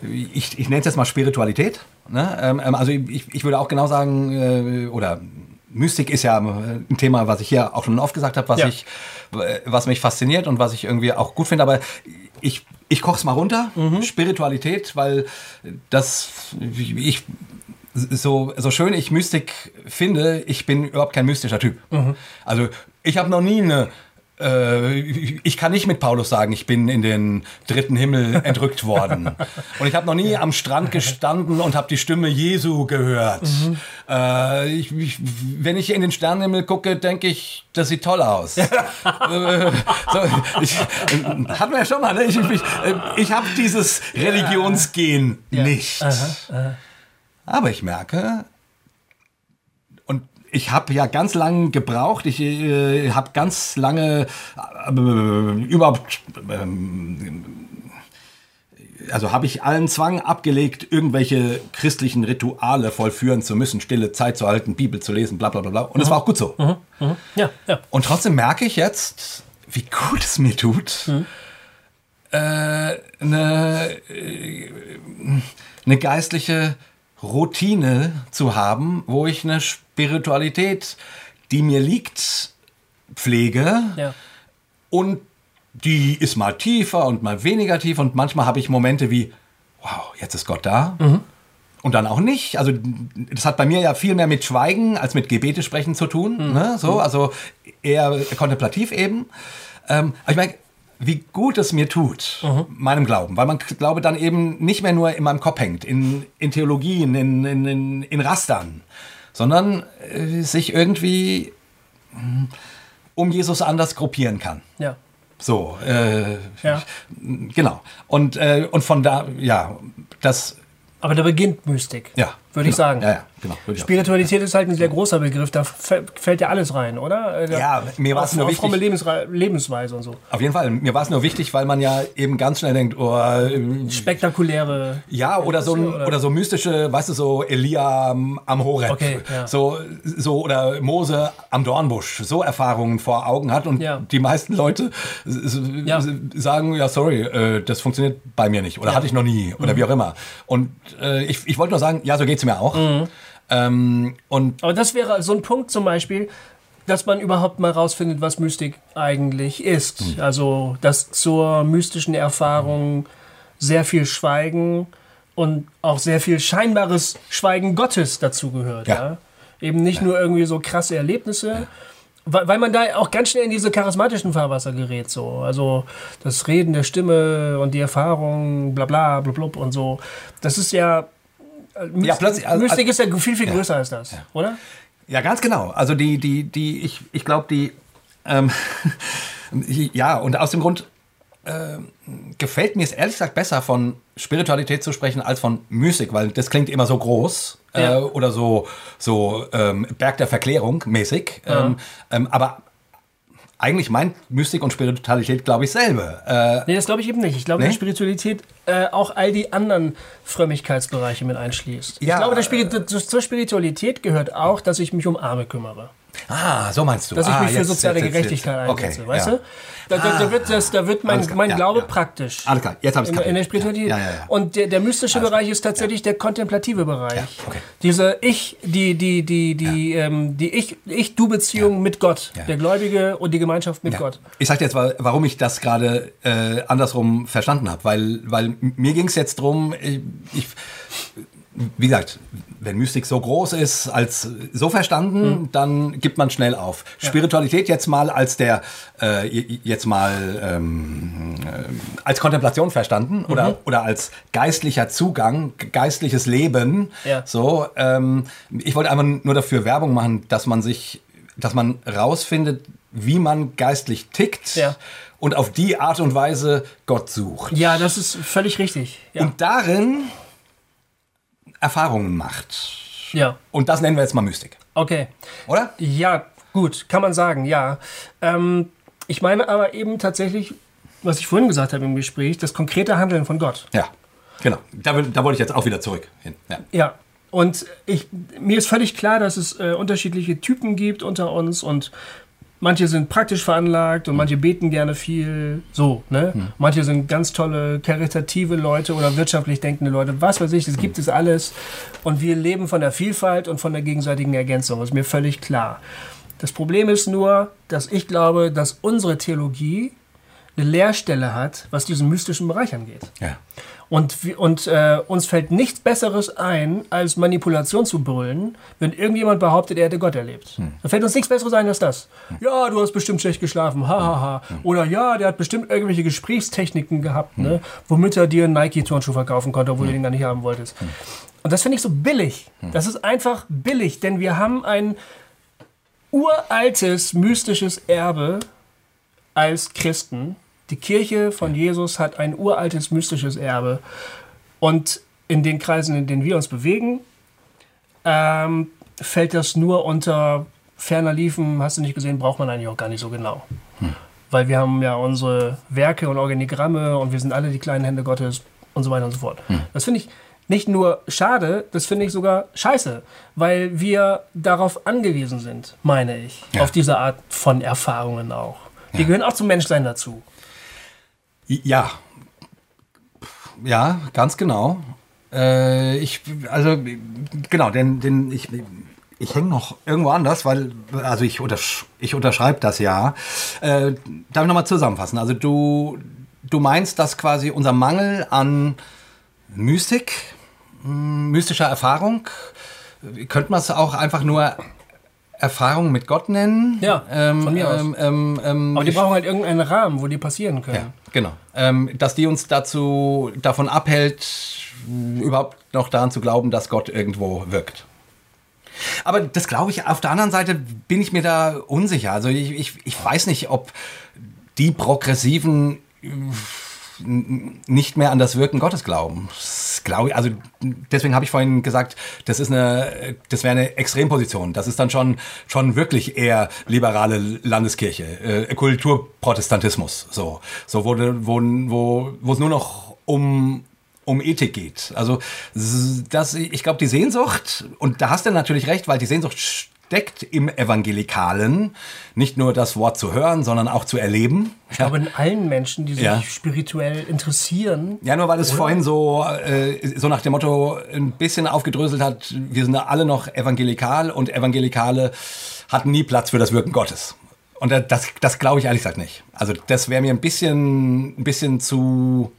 ich, ich nenne es jetzt mal Spiritualität. Ne? Ähm, ähm, also ich, ich würde auch genau sagen, äh, oder Mystik ist ja ein Thema, was ich hier auch schon oft gesagt habe, was, Ja. ich, äh, was mich fasziniert und was ich irgendwie auch gut finde. Aber ich, ich koche es mal runter, Spiritualität, weil das, ich, so, so schön ich Mystik finde, ich bin überhaupt kein mystischer Typ. Also ich habe noch nie eine äh, ich kann nicht mit Paulus sagen, ich bin in den dritten Himmel entrückt worden. Und ich habe noch nie am Strand gestanden und habe die Stimme Jesu gehört. Äh, ich, ich, wenn ich in den Sternenhimmel gucke, denke ich, das sieht toll aus. äh, so, ich, äh, hatten wir ja schon mal, ne? Ich, ich, ich habe dieses Religionsgen nicht. Aber ich merke, ich habe ja ganz lange gebraucht, ich äh, habe ganz lange äh, überhaupt, ähm, also habe ich allen Zwang abgelegt, irgendwelche christlichen Rituale vollführen zu müssen, stille Zeit zu halten, Bibel zu lesen, bla bla bla bla. Und es war auch gut so. Ja, ja. Und trotzdem merke ich jetzt, wie gut es mir tut, äh, eine, äh, eine geistliche Routine zu haben, wo ich eine Spiritualität, die mir liegt, pflege ja. und die ist mal tiefer und mal weniger tief und manchmal habe ich Momente wie, wow, jetzt ist Gott da. Und dann auch nicht. Also das hat bei mir ja viel mehr mit Schweigen als mit Gebete sprechen zu tun. Ne? So, also eher kontemplativ eben. Ähm, aber ich meine, wie gut es mir tut, meinem Glauben, weil man Glaube dann eben nicht mehr nur in meinem Kopf hängt, in, in Theologien, in, in, in, Rastern, sondern äh, sich irgendwie mm, um Jesus anders gruppieren kann. ja. So, äh, Ja. genau. Und, äh, und von da, ja, das, Aber da beginnt Mystik, ja. würde ich genau. sagen. Ja, ja, genau. Spiritualität ist halt ein sehr großer Begriff, da fä- fällt ja alles rein, oder? Äh, Ja, mir war's Auch- nur wichtig- fromme Lebensre Lebensweise und so. Auf jeden Fall. Mir war es nur wichtig, weil man ja eben ganz schnell denkt, oh, äh, Spektakuläre. ja, oder so, Oder- oder so mystische, weißt du, so Elia am, Horeb. Okay, ja. so, so, oder Mose am Dornbusch. So Erfahrungen vor Augen hat. Und Ja. die meisten Leute Ja. sagen, ja, sorry, äh, das funktioniert bei mir nicht. Oder hatte ich noch nie. Oder Mhm. wie auch immer. Und äh, ich, ich wollte nur sagen, ja, so geht's mir auch. Mhm. Ähm, und Aber das wäre so ein Punkt zum Beispiel, dass man überhaupt mal rausfindet, was Mystik eigentlich ist. Hm. Also, dass zur mystischen Erfahrung sehr viel Schweigen und auch sehr viel scheinbares Schweigen Gottes dazugehört. Ja. Ja. Eben nicht nur irgendwie so krasse Erlebnisse, weil, weil man da auch ganz schnell in diese charismatischen Fahrwasser gerät, so. Also das Reden der Stimme und die Erfahrung, bla bla, blub, blub und so. Das ist ja. Myst Ja, plötzlich- also- Mystik ist ja viel, viel größer als das, oder? Ja, ganz genau. Also die, die, die, ich, ich glaube, die, ähm, ja, und aus dem Grund ähm, gefällt mir es ehrlich gesagt besser, von Spiritualität zu sprechen, als von Mystik, weil das klingt immer so groß Ja. äh, oder so, so ähm, Berg der Verklärung mäßig. Ähm, ähm, aber eigentlich meint Mystik und Spiritualität, glaube ich, selbe. Äh, Nee, das glaube ich eben nicht. Ich glaube, Nee? dass Spiritualität äh, auch all die anderen Frömmigkeitsbereiche mit einschließt. Ja, ich glaube, der Spiri zur Spiritualität gehört auch, dass ich mich um Arme kümmere. Ah, so meinst du. Dass ich ah, mich für jetzt- soziale jetzt- Gerechtigkeit jetzt. einsetze, Okay, weißt ja. du? Da, da, da wird, das, da wird mein, Alles mein Glaube praktisch. Alles klar, jetzt hab ich's in, in der. Spiritualität. Und der, der mystische Bereich ist tatsächlich der kontemplative Bereich. Okay. Diese Ich, die, die, die, die, ähm, die Ich, Ich-Du-Beziehung mit Gott. Der Gläubige und die Gemeinschaft mit. Gott. Ich sag dir jetzt, wa- warum ich das gerade äh, andersrum verstanden habe. Weil, weil mir ging es jetzt drum, ich, ich, wie gesagt, wenn Mystik so groß ist, als so verstanden, dann gibt man schnell auf. Spiritualität jetzt mal als der, äh, jetzt mal ähm, äh, als Kontemplation verstanden oder, oder als geistlicher Zugang, geistliches Leben. Ja. So, ähm, ich wollte einfach nur dafür Werbung machen, dass man sich, dass man rausfindet, wie man geistlich tickt Ja. und auf die Art und Weise Gott sucht. Ja, das ist völlig richtig. Ja. Und darin Erfahrungen macht. ja. Und das nennen wir jetzt mal Mystik, Okay. oder? Ja, gut, kann man sagen, ja. Ähm, ich meine aber eben tatsächlich, was ich vorhin gesagt habe im Gespräch, das konkrete Handeln von Gott. Ja, genau. Da, da wollte ich jetzt auch wieder zurück hin. Ja. Ja. Und ich, mir ist völlig klar, dass es äh, unterschiedliche Typen gibt unter uns und manche sind praktisch veranlagt und manche beten gerne viel. So, ne? Manche sind ganz tolle, karitative Leute oder wirtschaftlich denkende Leute. Was weiß ich, das gibt es alles. Und wir leben von der Vielfalt und von der gegenseitigen Ergänzung. Das ist mir völlig klar. Das Problem ist nur, dass ich glaube, dass unsere Theologie eine Leerstelle hat, was diesen mystischen Bereich angeht. Ja. Und, und äh, uns fällt nichts Besseres ein, als Manipulation zu brüllen, wenn irgendjemand behauptet, er hätte Gott erlebt. Da fällt uns nichts Besseres ein als das. Ja, du hast bestimmt schlecht geschlafen, hahaha. Ha, ha. Oder ja, der hat bestimmt irgendwelche Gesprächstechniken gehabt, ne, womit er dir einen Nike-Turnschuh verkaufen konnte, obwohl du den gar nicht haben wolltest. Und das finde ich so billig. Das ist einfach billig, denn wir haben ein uraltes mystisches Erbe als Christen. Die Kirche von Jesus hat ein uraltes mystisches Erbe. Und in den Kreisen, in denen wir uns bewegen, ähm, fällt das nur unter ferner Liefen, hast du nicht gesehen, braucht man eigentlich auch gar nicht so genau. Weil wir haben ja unsere Werke und Organigramme und wir sind alle die kleinen Hände Gottes und so weiter und so fort. Das finde ich nicht nur schade, das finde ich sogar scheiße, weil wir darauf angewiesen sind, meine ich, Ja. auf diese Art von Erfahrungen auch. Die gehören auch zum Menschsein dazu. Ja. Ja, ganz genau. Äh, ich, also, genau, denn, denn ich, ich hänge noch irgendwo anders, weil, also ich, untersch ich unterschreibe das ja. Äh, darf ich nochmal zusammenfassen? Also du, du meinst, dass quasi unser Mangel an Mystik, m, mystischer Erfahrung, könnte man es auch einfach nur Erfahrung mit Gott nennen? Ja, von mir aus. Ähm, ähm, ähm, Aber die brauchen halt irgendeinen Rahmen, wo die passieren können. ja, genau. Ähm, dass die uns dazu davon abhält, überhaupt noch daran zu glauben, dass Gott irgendwo wirkt. Aber das glaube ich, auf der anderen Seite bin ich mir da unsicher. Also ich, ich, ich weiß nicht, ob die Progressiven nicht mehr an das Wirken Gottes glauben. Glaube also deswegen habe ich vorhin gesagt, das ist eine, das wäre eine Extremposition. Das ist dann schon, schon wirklich eher liberale Landeskirche, äh, Kulturprotestantismus, so, so wo, wo, wo, es nur noch um um Ethik geht. Also das, ich glaube, die Sehnsucht, und da hast du natürlich recht, weil die Sehnsucht steckt im Evangelikalen, nicht nur das Wort zu hören, sondern auch zu erleben. Ich glaube, in allen Menschen, die sich Ja. spirituell interessieren, Ja, nur weil es vorhin so, äh, so nach dem Motto ein bisschen aufgedröselt hat, wir sind alle noch evangelikal und Evangelikale hatten nie Platz für das Wirken Gottes. Und das, das glaube ich ehrlich gesagt nicht. Also das wäre mir ein bisschen, ein bisschen zu,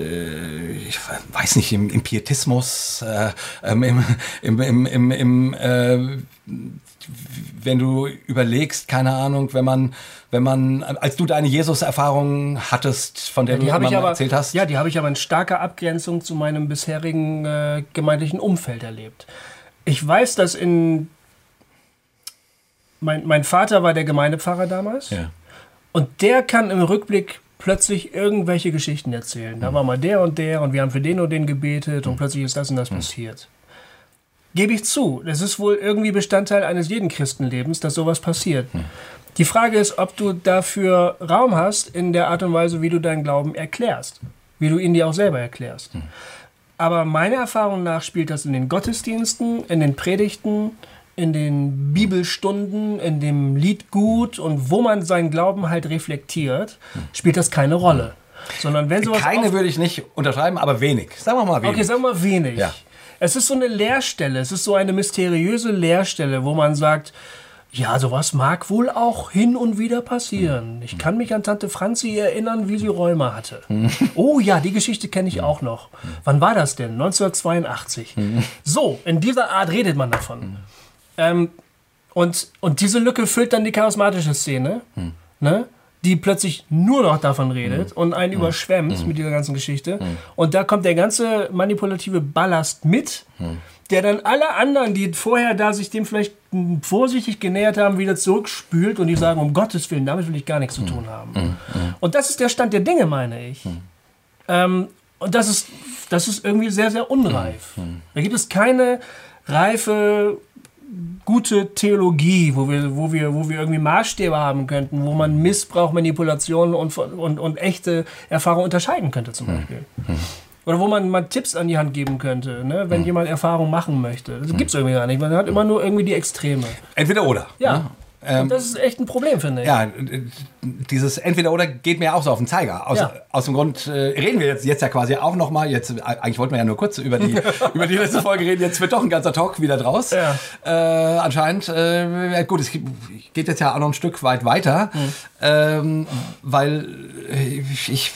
ich weiß nicht, im, im Pietismus, äh, ähm, im, im, im, im, im äh, wenn du überlegst, keine Ahnung, wenn man, wenn man, als du deine Jesus-Erfahrung hattest, von der habe du immer aber, erzählt hast. ja, die habe ich aber in starker Abgrenzung zu meinem bisherigen äh, gemeindlichen Umfeld erlebt. Ich weiß, dass in mein, mein Vater war der Gemeindepfarrer damals Ja. und der kann im Rückblick plötzlich irgendwelche Geschichten erzählen. Da war mal der und der und wir haben für den und den gebetet und plötzlich ist das und das passiert. Gebe ich zu, es ist wohl irgendwie Bestandteil eines jeden Christenlebens, dass sowas passiert. Die Frage ist, ob du dafür Raum hast in der Art und Weise, wie du deinen Glauben erklärst, wie du ihn dir auch selber erklärst. Aber meiner Erfahrung nach spielt das in den Gottesdiensten, in den Predigten, in den Bibelstunden, in dem Liedgut und wo man seinen Glauben halt reflektiert, spielt das keine Rolle. Sondern wenn sowas Keine würde ich nicht unterschreiben, aber wenig. Sagen wir mal wenig. Okay, sagen wir mal wenig. Ja. Es ist so eine Leerstelle, es ist so eine mysteriöse Leerstelle, wo man sagt, ja, sowas mag wohl auch hin und wieder passieren. Ich kann mich an Tante Franzi erinnern, wie sie Rheuma hatte. Oh ja, die Geschichte kenne ich auch noch. Wann war das denn? 1982. So, in dieser Art redet man davon. Ähm, und, und diese Lücke füllt dann die charismatische Szene, ne? die plötzlich nur noch davon redet und einen überschwemmt mit dieser ganzen Geschichte. Und da kommt der ganze manipulative Ballast mit, der dann alle anderen, die vorher da sich dem vielleicht vorsichtig genähert haben, wieder zurückspült und die sagen, um Gottes Willen, damit will ich gar nichts zu tun haben. Und das ist der Stand der Dinge, meine ich. Ähm, und das ist, das ist irgendwie sehr, sehr unreif. Da gibt es keine reife, gute Theologie, wo wir, wo wir, wo wir irgendwie Maßstäbe haben könnten, wo man Missbrauch, Manipulation und, und, und echte Erfahrung unterscheiden könnte, zum Beispiel. Oder wo man mal Tipps an die Hand geben könnte, ne, wenn jemand Erfahrung machen möchte. Das gibt es irgendwie gar nicht. Man hat immer nur irgendwie die Extreme. Entweder oder. Ja. Ähm, und das ist echt ein Problem, finde ich. ja, dieses Entweder-Oder geht mir auch so auf den Zeiger. Aus, Ja. aus dem Grund äh, reden wir jetzt, jetzt ja quasi auch nochmal. Jetzt, äh, eigentlich wollten wir ja nur kurz über die, über die letzte Folge reden. Jetzt wird doch ein ganzer Talk wieder draus. Ja. Äh, anscheinend. Äh, gut, es geht jetzt ja auch noch ein Stück weit weiter. Mhm. Ähm, weil äh, ich.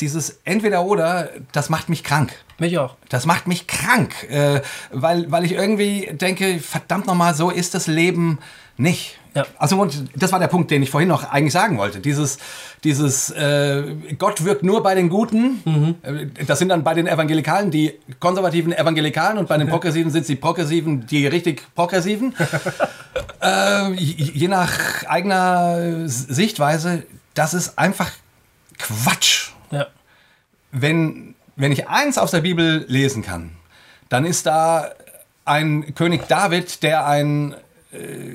Dieses Entweder-Oder, das macht mich krank. Mich auch. Das macht mich krank, äh, weil, weil ich irgendwie denke, verdammt nochmal, so ist das Leben nicht. Ja. Also und das war der Punkt, den ich vorhin noch eigentlich sagen wollte. Dieses, dieses äh, Gott wirkt nur bei den Guten. Äh, Das sind dann bei den Evangelikalen die konservativen Evangelikalen und bei den Progressiven sind es die Progressiven, die richtig Progressiven. äh, je je nach eigener Sichtweise, das ist einfach Quatsch Ja. wenn, wenn ich eins aus der Bibel lesen kann, dann ist da ein König David, der ein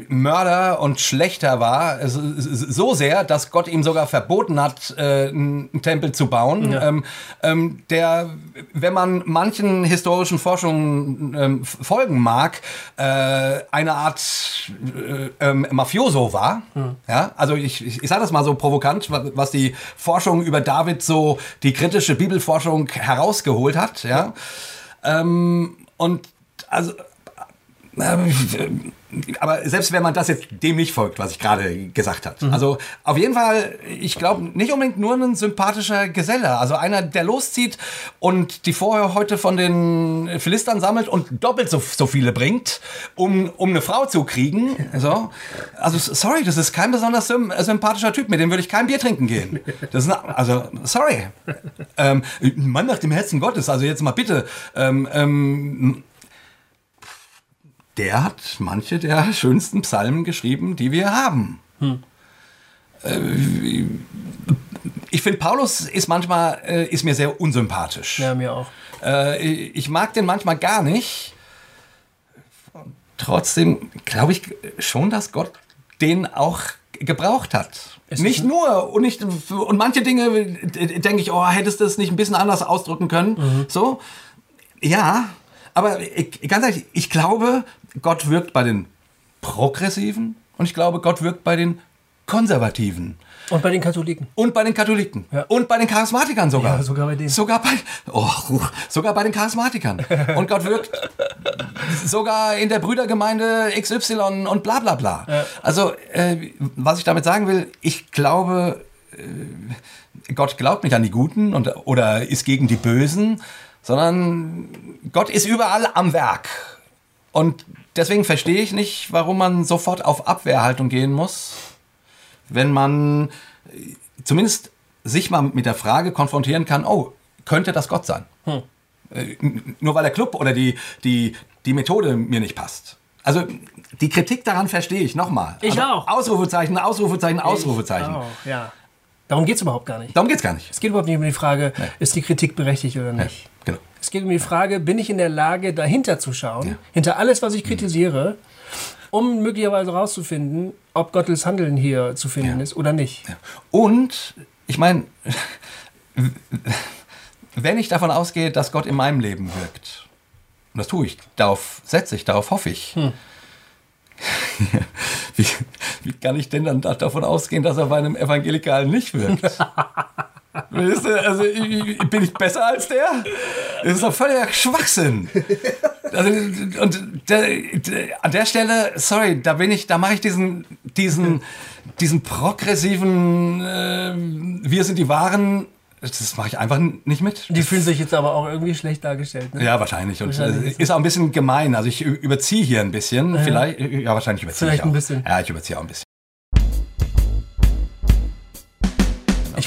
Mörder und Schlechter war, so sehr, dass Gott ihm sogar verboten hat, äh, einen Tempel zu bauen, Ja. ähm, ähm, der, wenn man manchen historischen Forschungen ähm, folgen mag, äh, eine Art äh, ähm, Mafioso war. Ja, also ich, ich, ich sage das mal so provokant, wa- was die Forschung über David so, die kritische Bibelforschung herausgeholt hat. Ja, und also ähm, aber selbst wenn man das jetzt dem nicht folgt, was ich gerade gesagt habe. Also auf jeden Fall, ich glaube, nicht unbedingt nur ein sympathischer Geselle. Also einer, der loszieht und die vorher heute von den Philistern sammelt und doppelt so, so viele bringt, um, um eine Frau zu kriegen. So. Also sorry, das ist kein besonders sym sympathischer Typ. Mit dem würde ich kein Bier trinken gehen. Das ist eine, also sorry. Ähm, ein Mann nach dem Herzen Gottes. Also jetzt mal bitte. Ähm, ähm, der hat manche der schönsten Psalmen geschrieben, die wir haben. Äh, ich finde, Paulus ist manchmal äh, ist mir sehr unsympathisch. Ja, mir auch. Äh, ich mag den manchmal gar nicht. Trotzdem glaube ich schon, dass Gott den auch gebraucht hat. Es nicht ist- nur und nicht und manche Dinge denke ich, oh, hättest du es nicht ein bisschen anders ausdrücken können, Mhm. so. Ja, aber ich, ganz ehrlich, ich glaube, Gott wirkt bei den Progressiven und ich glaube, Gott wirkt bei den Konservativen. Und bei den Katholiken. Und bei den Katholiken. Ja. Und bei den Charismatikern sogar. Ja, sogar bei denen. Sogar bei, oh, sogar bei den Charismatikern. Und Gott wirkt sogar in der Brüdergemeinde XY und bla bla bla. Ja. Also, äh, was ich damit sagen will, ich glaube, äh, Gott glaubt nicht an die Guten und, oder ist gegen die Bösen, sondern Gott ist überall am Werk. Und deswegen verstehe ich nicht, warum man sofort auf Abwehrhaltung gehen muss, wenn man äh, zumindest sich mal mit der Frage konfrontieren kann, oh, könnte das Gott sein? Hm. Äh, nur weil der Club oder die, die, die Methode mir nicht passt. Also die Kritik daran verstehe ich nochmal. Ich also, auch. Ausrufezeichen, Ausrufezeichen, Ausrufezeichen. Ich auch, ja. Darum geht es überhaupt gar nicht. Darum geht es gar nicht. Es geht überhaupt nicht um die Frage, Nee. ist die Kritik berechtigt oder nicht. Ja, genau. Es geht um die Frage, bin ich in der Lage, dahinter zu schauen, Ja. hinter alles, was ich kritisiere, um möglicherweise herauszufinden, ob Gottes Handeln hier zu finden Ja. ist oder nicht. Ja. Und ich meine, wenn ich davon ausgehe, dass Gott in meinem Leben wirkt, und das tue ich, darauf setze ich, darauf hoffe ich. Wie, wie kann ich denn dann da- davon ausgehen, dass er bei einem Evangelikalen nicht wirkt? Weißt du, also bin ich besser als der? Das ist doch völliger Schwachsinn. Also, und der, der, an der Stelle, sorry, da bin ich, da mache ich diesen, diesen, diesen progressiven, äh, wir sind die Wahren, das mache ich einfach nicht mit. Die fühlen sich jetzt aber auch irgendwie schlecht dargestellt. Ne? Ja, wahrscheinlich. Und Wahrscheinlich äh, ist auch ein bisschen gemein. Also ich überziehe hier ein bisschen. Vielleicht, ja, wahrscheinlich überziehe Vielleicht ich auch. ein bisschen. Ja, ich überziehe auch ein bisschen.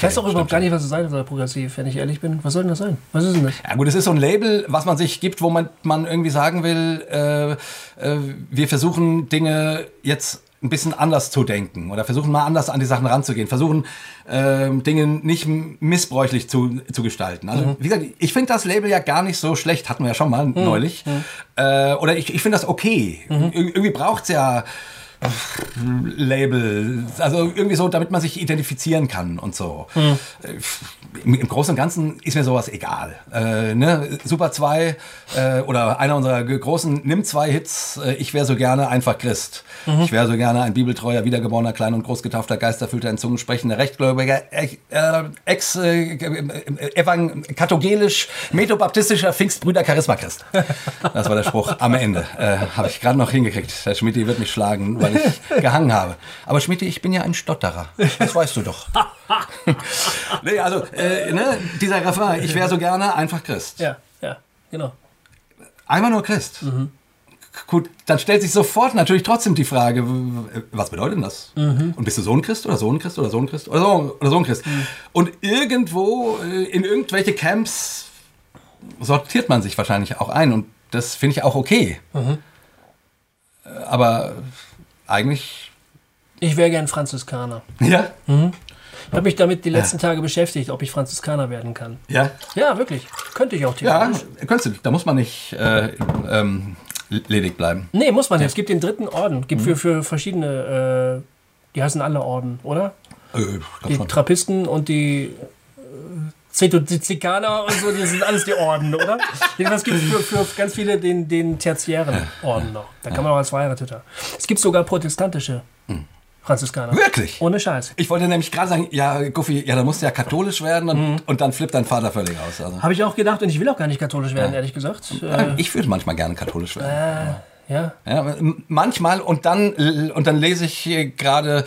Ich weiß auch überhaupt gar nicht, was es sein soll, progressiv, wenn ich ehrlich bin. Was soll denn das sein? Was ist denn das? Ja gut, es ist so ein Label, was man sich gibt, wo man, man irgendwie sagen will, äh, äh, wir versuchen Dinge jetzt ein bisschen anders zu denken oder versuchen mal anders an die Sachen ranzugehen, versuchen ähm, Dinge nicht missbräuchlich zu, zu gestalten. Also wie gesagt, ich finde das Label ja gar nicht so schlecht, hatten wir ja schon mal neulich. Äh, oder ich, ich finde das okay. Ir irgendwie braucht's ja Label, also irgendwie so, damit man sich identifizieren kann und so. Äh, Im, Im Großen und Ganzen ist mir sowas egal. Äh, ne? Super 2 äh, oder einer unserer großen Nimm 2 Hits, äh, ich wäre so gerne einfach Christ. Ich wäre so gerne ein bibeltreuer, wiedergeborener, klein und großgetaufter, geisterfüllter, in Zungen sprechender, rechtgläubiger, äh, äh, ex, äh, äh, evang katholisch, methodabaptistischer Pfingstbrüder, Charisma Christ. Das war der Spruch am Ende. Habe ich gerade noch hingekriegt. Der Schmidt wird mich schlagen, weil ich gehangen habe. Aber Schmidt, ich bin ja ein Stotterer. Das weißt du doch. nee, also, äh, ne, dieser Refrain, ich wäre so gerne einfach Christ. Ja, ja, genau. Einmal nur Christ. Gut, dann stellt sich sofort natürlich trotzdem die Frage, was bedeutet denn das? Und bist du Sohn Christ oder Sohn Christ oder Sohn Christ oder Sohn, oder Sohn Christ? Und irgendwo äh, in irgendwelche Camps sortiert man sich wahrscheinlich auch ein und das finde ich auch okay. Äh, Aber eigentlich, Ich wäre gern Franziskaner. ja, Ich habe mich damit die letzten Tage beschäftigt, ob ich Franziskaner werden kann. ja, Ja, wirklich. Könnte ich auch ja, theoretisch. könntest du, da muss man nicht äh, ähm, ledig bleiben. Nee, muss man nicht. Es gibt den dritten Orden. Gibt Mhm. für, für verschiedene, äh, die heißen alle Orden, oder? Äh, Die schon. Trappisten und die Zetozikaner und so, das sind alles die Orden, oder? Jedenfalls gibt es für, für ganz viele den, den tertiären Orden noch. Da kann man auch als Verheirateter. Es gibt sogar protestantische Franziskaner. Hm. Wirklich? Ohne Scheiß. Ich wollte nämlich gerade sagen, ja, Guffi, ja, da musst du ja katholisch werden und, und dann flippt dein Vater völlig aus. Also. Habe ich auch gedacht und ich will auch gar nicht katholisch werden, ehrlich gesagt. Äh, ich würde manchmal gerne katholisch werden. Ja. Ja, manchmal und dann und dann lese ich gerade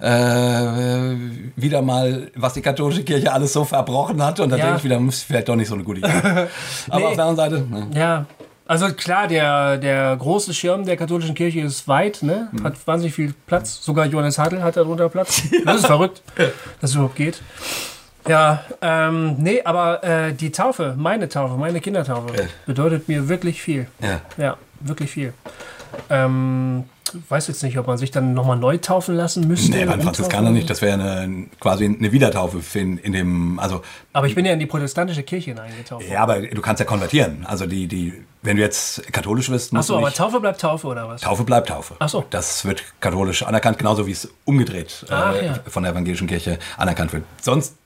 äh, wieder mal, was die katholische Kirche alles so verbrochen hat und dann Ja. denke ich wieder, hm, ist vielleicht doch nicht so eine gute Idee. Aber auf der anderen Seite, ne. Ja, also klar, der, der große Schirm der katholischen Kirche ist weit, ne? Mhm. hat wahnsinnig viel Platz. Sogar Johannes Hartl hat darunter Platz. Das ist verrückt, dass es überhaupt geht. Ja, ähm, nee, aber äh, die Taufe, meine Taufe, meine Kindertaufe, Ja. bedeutet mir wirklich viel. ja. Ja, wirklich viel. Ähm, weiß jetzt nicht, ob man sich dann nochmal neu taufen lassen müsste. Nee, beim? Franziskaner nicht. Das wäre eine, quasi eine Wiedertaufe in, in dem, also Aber ich bin ja in die protestantische Kirche hineingetauft. ja, aber du kannst ja konvertieren. Also die, die, wenn du jetzt katholisch wirst, musst Achso, du aber Taufe bleibt Taufe oder was? Taufe bleibt Taufe. Ach so. Das wird katholisch anerkannt, genauso wie es umgedreht Ach, äh, ja. von der evangelischen Kirche anerkannt wird. Sonst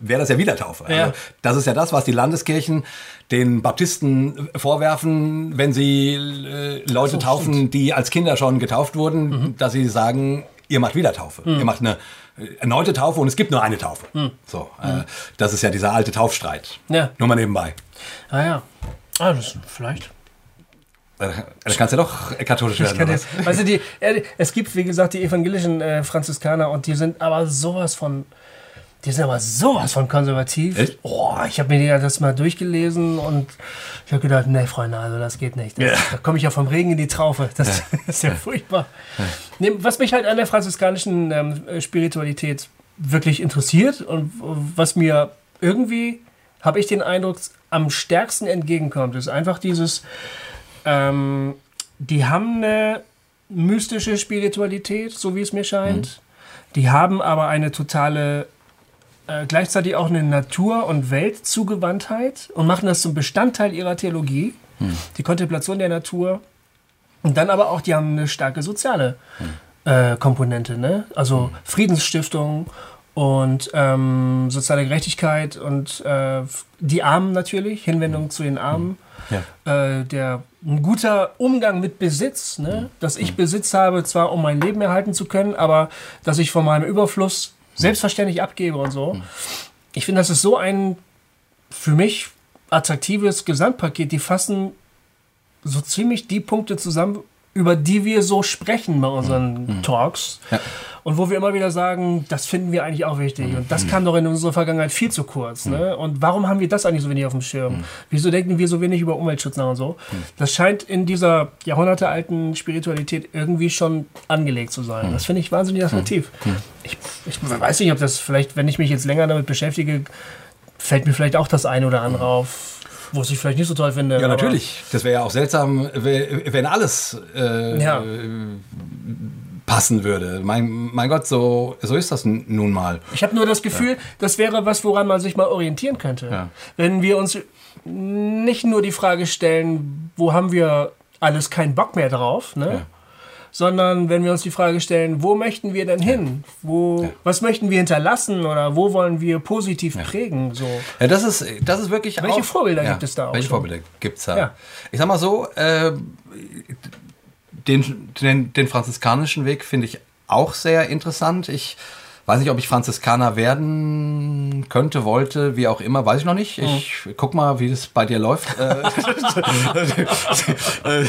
wäre das ja wieder Taufe. Ja. Also, das ist ja das, was die Landeskirchen den Baptisten vorwerfen, wenn sie äh, Leute So, taufen, die als Kinder schon getauft wurden, Mhm. dass sie sagen, ihr macht wieder Taufe. Ihr macht eine äh, erneute Taufe und es gibt nur eine Taufe. So, äh, das ist ja dieser alte Taufstreit. Mhm. Ja. Nur mal nebenbei. Ah ja. Ah, das vielleicht. Äh, Da kannst du ja doch katholisch werden. Jetzt, weißt du, die, äh, es gibt, wie gesagt, die evangelischen äh, Franziskaner und die sind aber sowas von Die sind aber sowas von konservativ. Echt? Oh, ich habe mir das mal durchgelesen und ich habe gedacht, nee, Freunde, also das geht nicht. Das, Ja. Da komme ich ja vom Regen in die Traufe. Das, ist ja furchtbar. Nee, was mich halt an der franziskanischen ähm, Spiritualität wirklich interessiert und was mir irgendwie, habe ich den Eindruck, am stärksten entgegenkommt, ist einfach dieses, ähm, die haben eine mystische Spiritualität, so wie es mir scheint. Die haben aber eine totale, äh, gleichzeitig auch eine Natur- und Weltzugewandtheit und machen das zum Bestandteil ihrer Theologie, die Kontemplation der Natur. Und dann aber auch, die haben eine starke soziale äh, Komponente, ne? Also Friedensstiftung und ähm, soziale Gerechtigkeit und äh, die Armen natürlich, Hinwendung zu den Armen. Äh, der ein guter Umgang mit Besitz, ne? dass ich Besitz habe, zwar um mein Leben erhalten zu können, aber dass ich von meinem Überfluss selbstverständlich abgebe und so. Ich finde, das ist so ein für mich attraktives Gesamtpaket. Die fassen so ziemlich die Punkte zusammen, über die wir so sprechen bei unseren Talks. Ja. Und wo wir immer wieder sagen, das finden wir eigentlich auch wichtig. Und das kam doch in unserer Vergangenheit viel zu kurz. Ne? Und warum haben wir das eigentlich so wenig auf dem Schirm? Wieso denken wir so wenig über Umweltschutz nach und so? Das scheint in dieser jahrhundertealten Spiritualität irgendwie schon angelegt zu sein. Das finde ich wahnsinnig attraktiv. Ich, ich weiß nicht, ob das vielleicht, wenn ich mich jetzt länger damit beschäftige, fällt mir vielleicht auch das eine oder andere auf, wo ich vielleicht nicht so toll finde. Ja, natürlich. Das wäre ja auch seltsam, we- wenn alles äh, Ja. Passen würde. Mein, mein Gott, so, so ist das nun mal. Ich habe nur das Gefühl, das wäre was, woran man sich mal orientieren könnte. Ja. Wenn wir uns nicht nur die Frage stellen, wo haben wir alles keinen Bock mehr drauf, ne? Ja. sondern wenn wir uns die Frage stellen, wo möchten wir denn hin? Wo, Was möchten wir hinterlassen oder wo wollen wir positiv prägen? So. Ja, das ist, das ist wirklich Welche auch, Vorbilder ja, gibt es da auch Welche schon? Vorbilder gibt es da? Ja. Ich sag mal so, äh, den, den, den franziskanischen Weg finde ich auch sehr interessant. Ich weiß nicht, ob ich Franziskaner werden könnte, wollte, wie auch immer, weiß ich noch nicht. Ich guck mal, wie das bei dir läuft. Äh,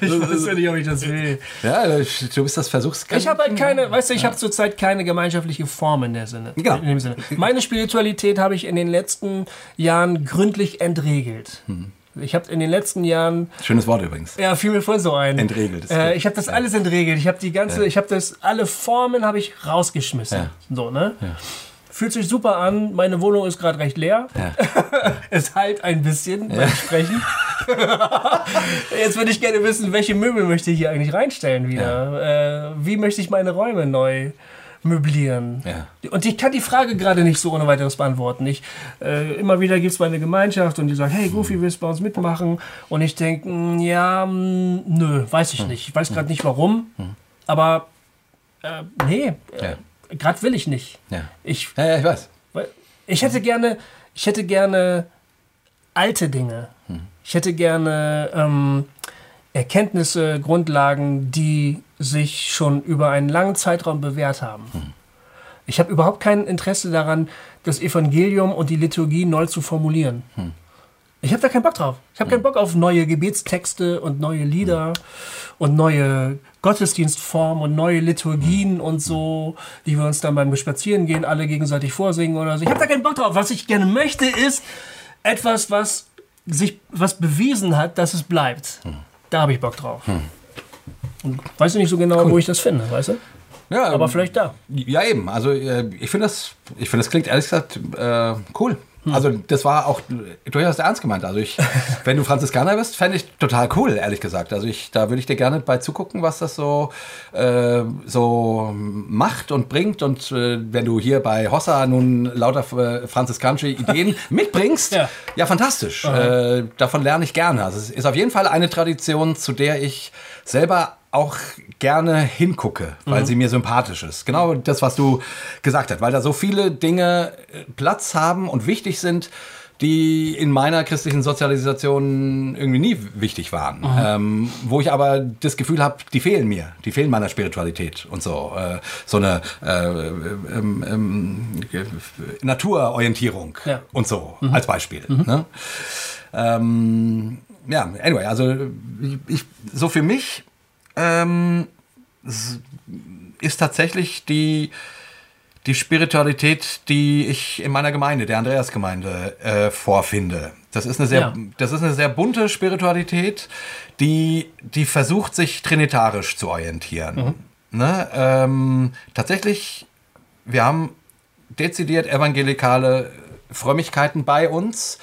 Ich weiß ja nicht, ob ich das will. ja, du bist das Versuchskaninchen. Ich habe halt keine, weißt du, ich habe zurzeit keine gemeinschaftliche Form in der Sinne. Genau. In dem Sinne. Meine Spiritualität habe ich in den letzten Jahren gründlich entregelt. Hm. Ich habe in den letzten Jahren, Schönes Wort übrigens. ja, fiel mir voll so ein. Entregelt, Äh, ich habe das alles entregelt. Ich habe die ganze, ich habe das, alle Formen habe ich rausgeschmissen. Ja. So, ne? Fühlt sich super an. Meine Wohnung ist gerade recht leer. Ja. Es halt ein bisschen beim Sprechen. Jetzt würde ich gerne wissen, welche Möbel möchte ich hier eigentlich reinstellen wieder? Äh, wie möchte ich meine Räume neu möblieren? Ja. Und ich kann die Frage gerade nicht so ohne weiteres beantworten. Ich, äh, immer wieder gibt es mal eine Gemeinschaft und die sagt, hey Goofy, willst du bei uns mitmachen? Und ich denke, ja, mm, nö, weiß ich nicht. Ich weiß gerade nicht warum, aber äh, nee, äh, Ja. gerade will ich nicht. Ja. Ich Ja, ja, ich weiß. Ich hätte gerne, ich hätte gerne alte Dinge. Ich hätte gerne ähm, Erkenntnisse, Grundlagen, die sich schon über einen langen Zeitraum bewährt haben. Ich habe überhaupt kein Interesse daran, das Evangelium und die Liturgie neu zu formulieren. Ich habe da keinen Bock drauf. Ich habe keinen Bock auf neue Gebetstexte und neue Lieder und neue Gottesdienstformen und neue Liturgien und so, die wir uns dann beim Spazierengehen alle gegenseitig vorsingen oder so. Ich habe da keinen Bock drauf. Was ich gerne möchte, ist etwas, was sich was bewiesen hat, dass es bleibt. Da habe ich Bock drauf. Und weiß nicht so genau, wo ich das finde, weißt du? Ja, Aber vielleicht da. Ja, eben. Also äh, ich finde das, ich finde das klingt ehrlich gesagt äh, cool. Also das war auch durchaus ernst gemeint. Also ich, wenn du Franziskaner bist, fände ich total cool, ehrlich gesagt. Also ich, da würde ich dir gerne bei zugucken, was das so, äh, so macht und bringt. Und äh, wenn du hier bei Hossa nun lauter äh, franziskanische Ideen mitbringst, Ja. ja, fantastisch. Äh, davon lerne ich gerne. Also es ist auf jeden Fall eine Tradition, zu der ich selber auch gerne hingucke, weil sie mir sympathisch ist. Genau das, was du gesagt hast, weil da so viele Dinge äh, Platz haben und wichtig sind, die in meiner christlichen Sozialisation irgendwie nie wichtig waren. Ähm, wo ich aber das Gefühl habe, die fehlen mir, die fehlen meiner Spiritualität und so. Äh, so eine äh, ähm, ähm, äh, Naturorientierung Ja. und so als Beispiel. Ne? Ähm, ja, anyway, also ich, so für mich ähm, ist tatsächlich die, die Spiritualität, die ich in meiner Gemeinde, der Andreasgemeinde, äh, vorfinde. Das ist eine sehr, Ja. das ist eine sehr bunte Spiritualität, die, die versucht, sich trinitarisch zu orientieren. Ne? Ähm, tatsächlich, wir haben dezidiert evangelikale Frömmigkeiten bei uns.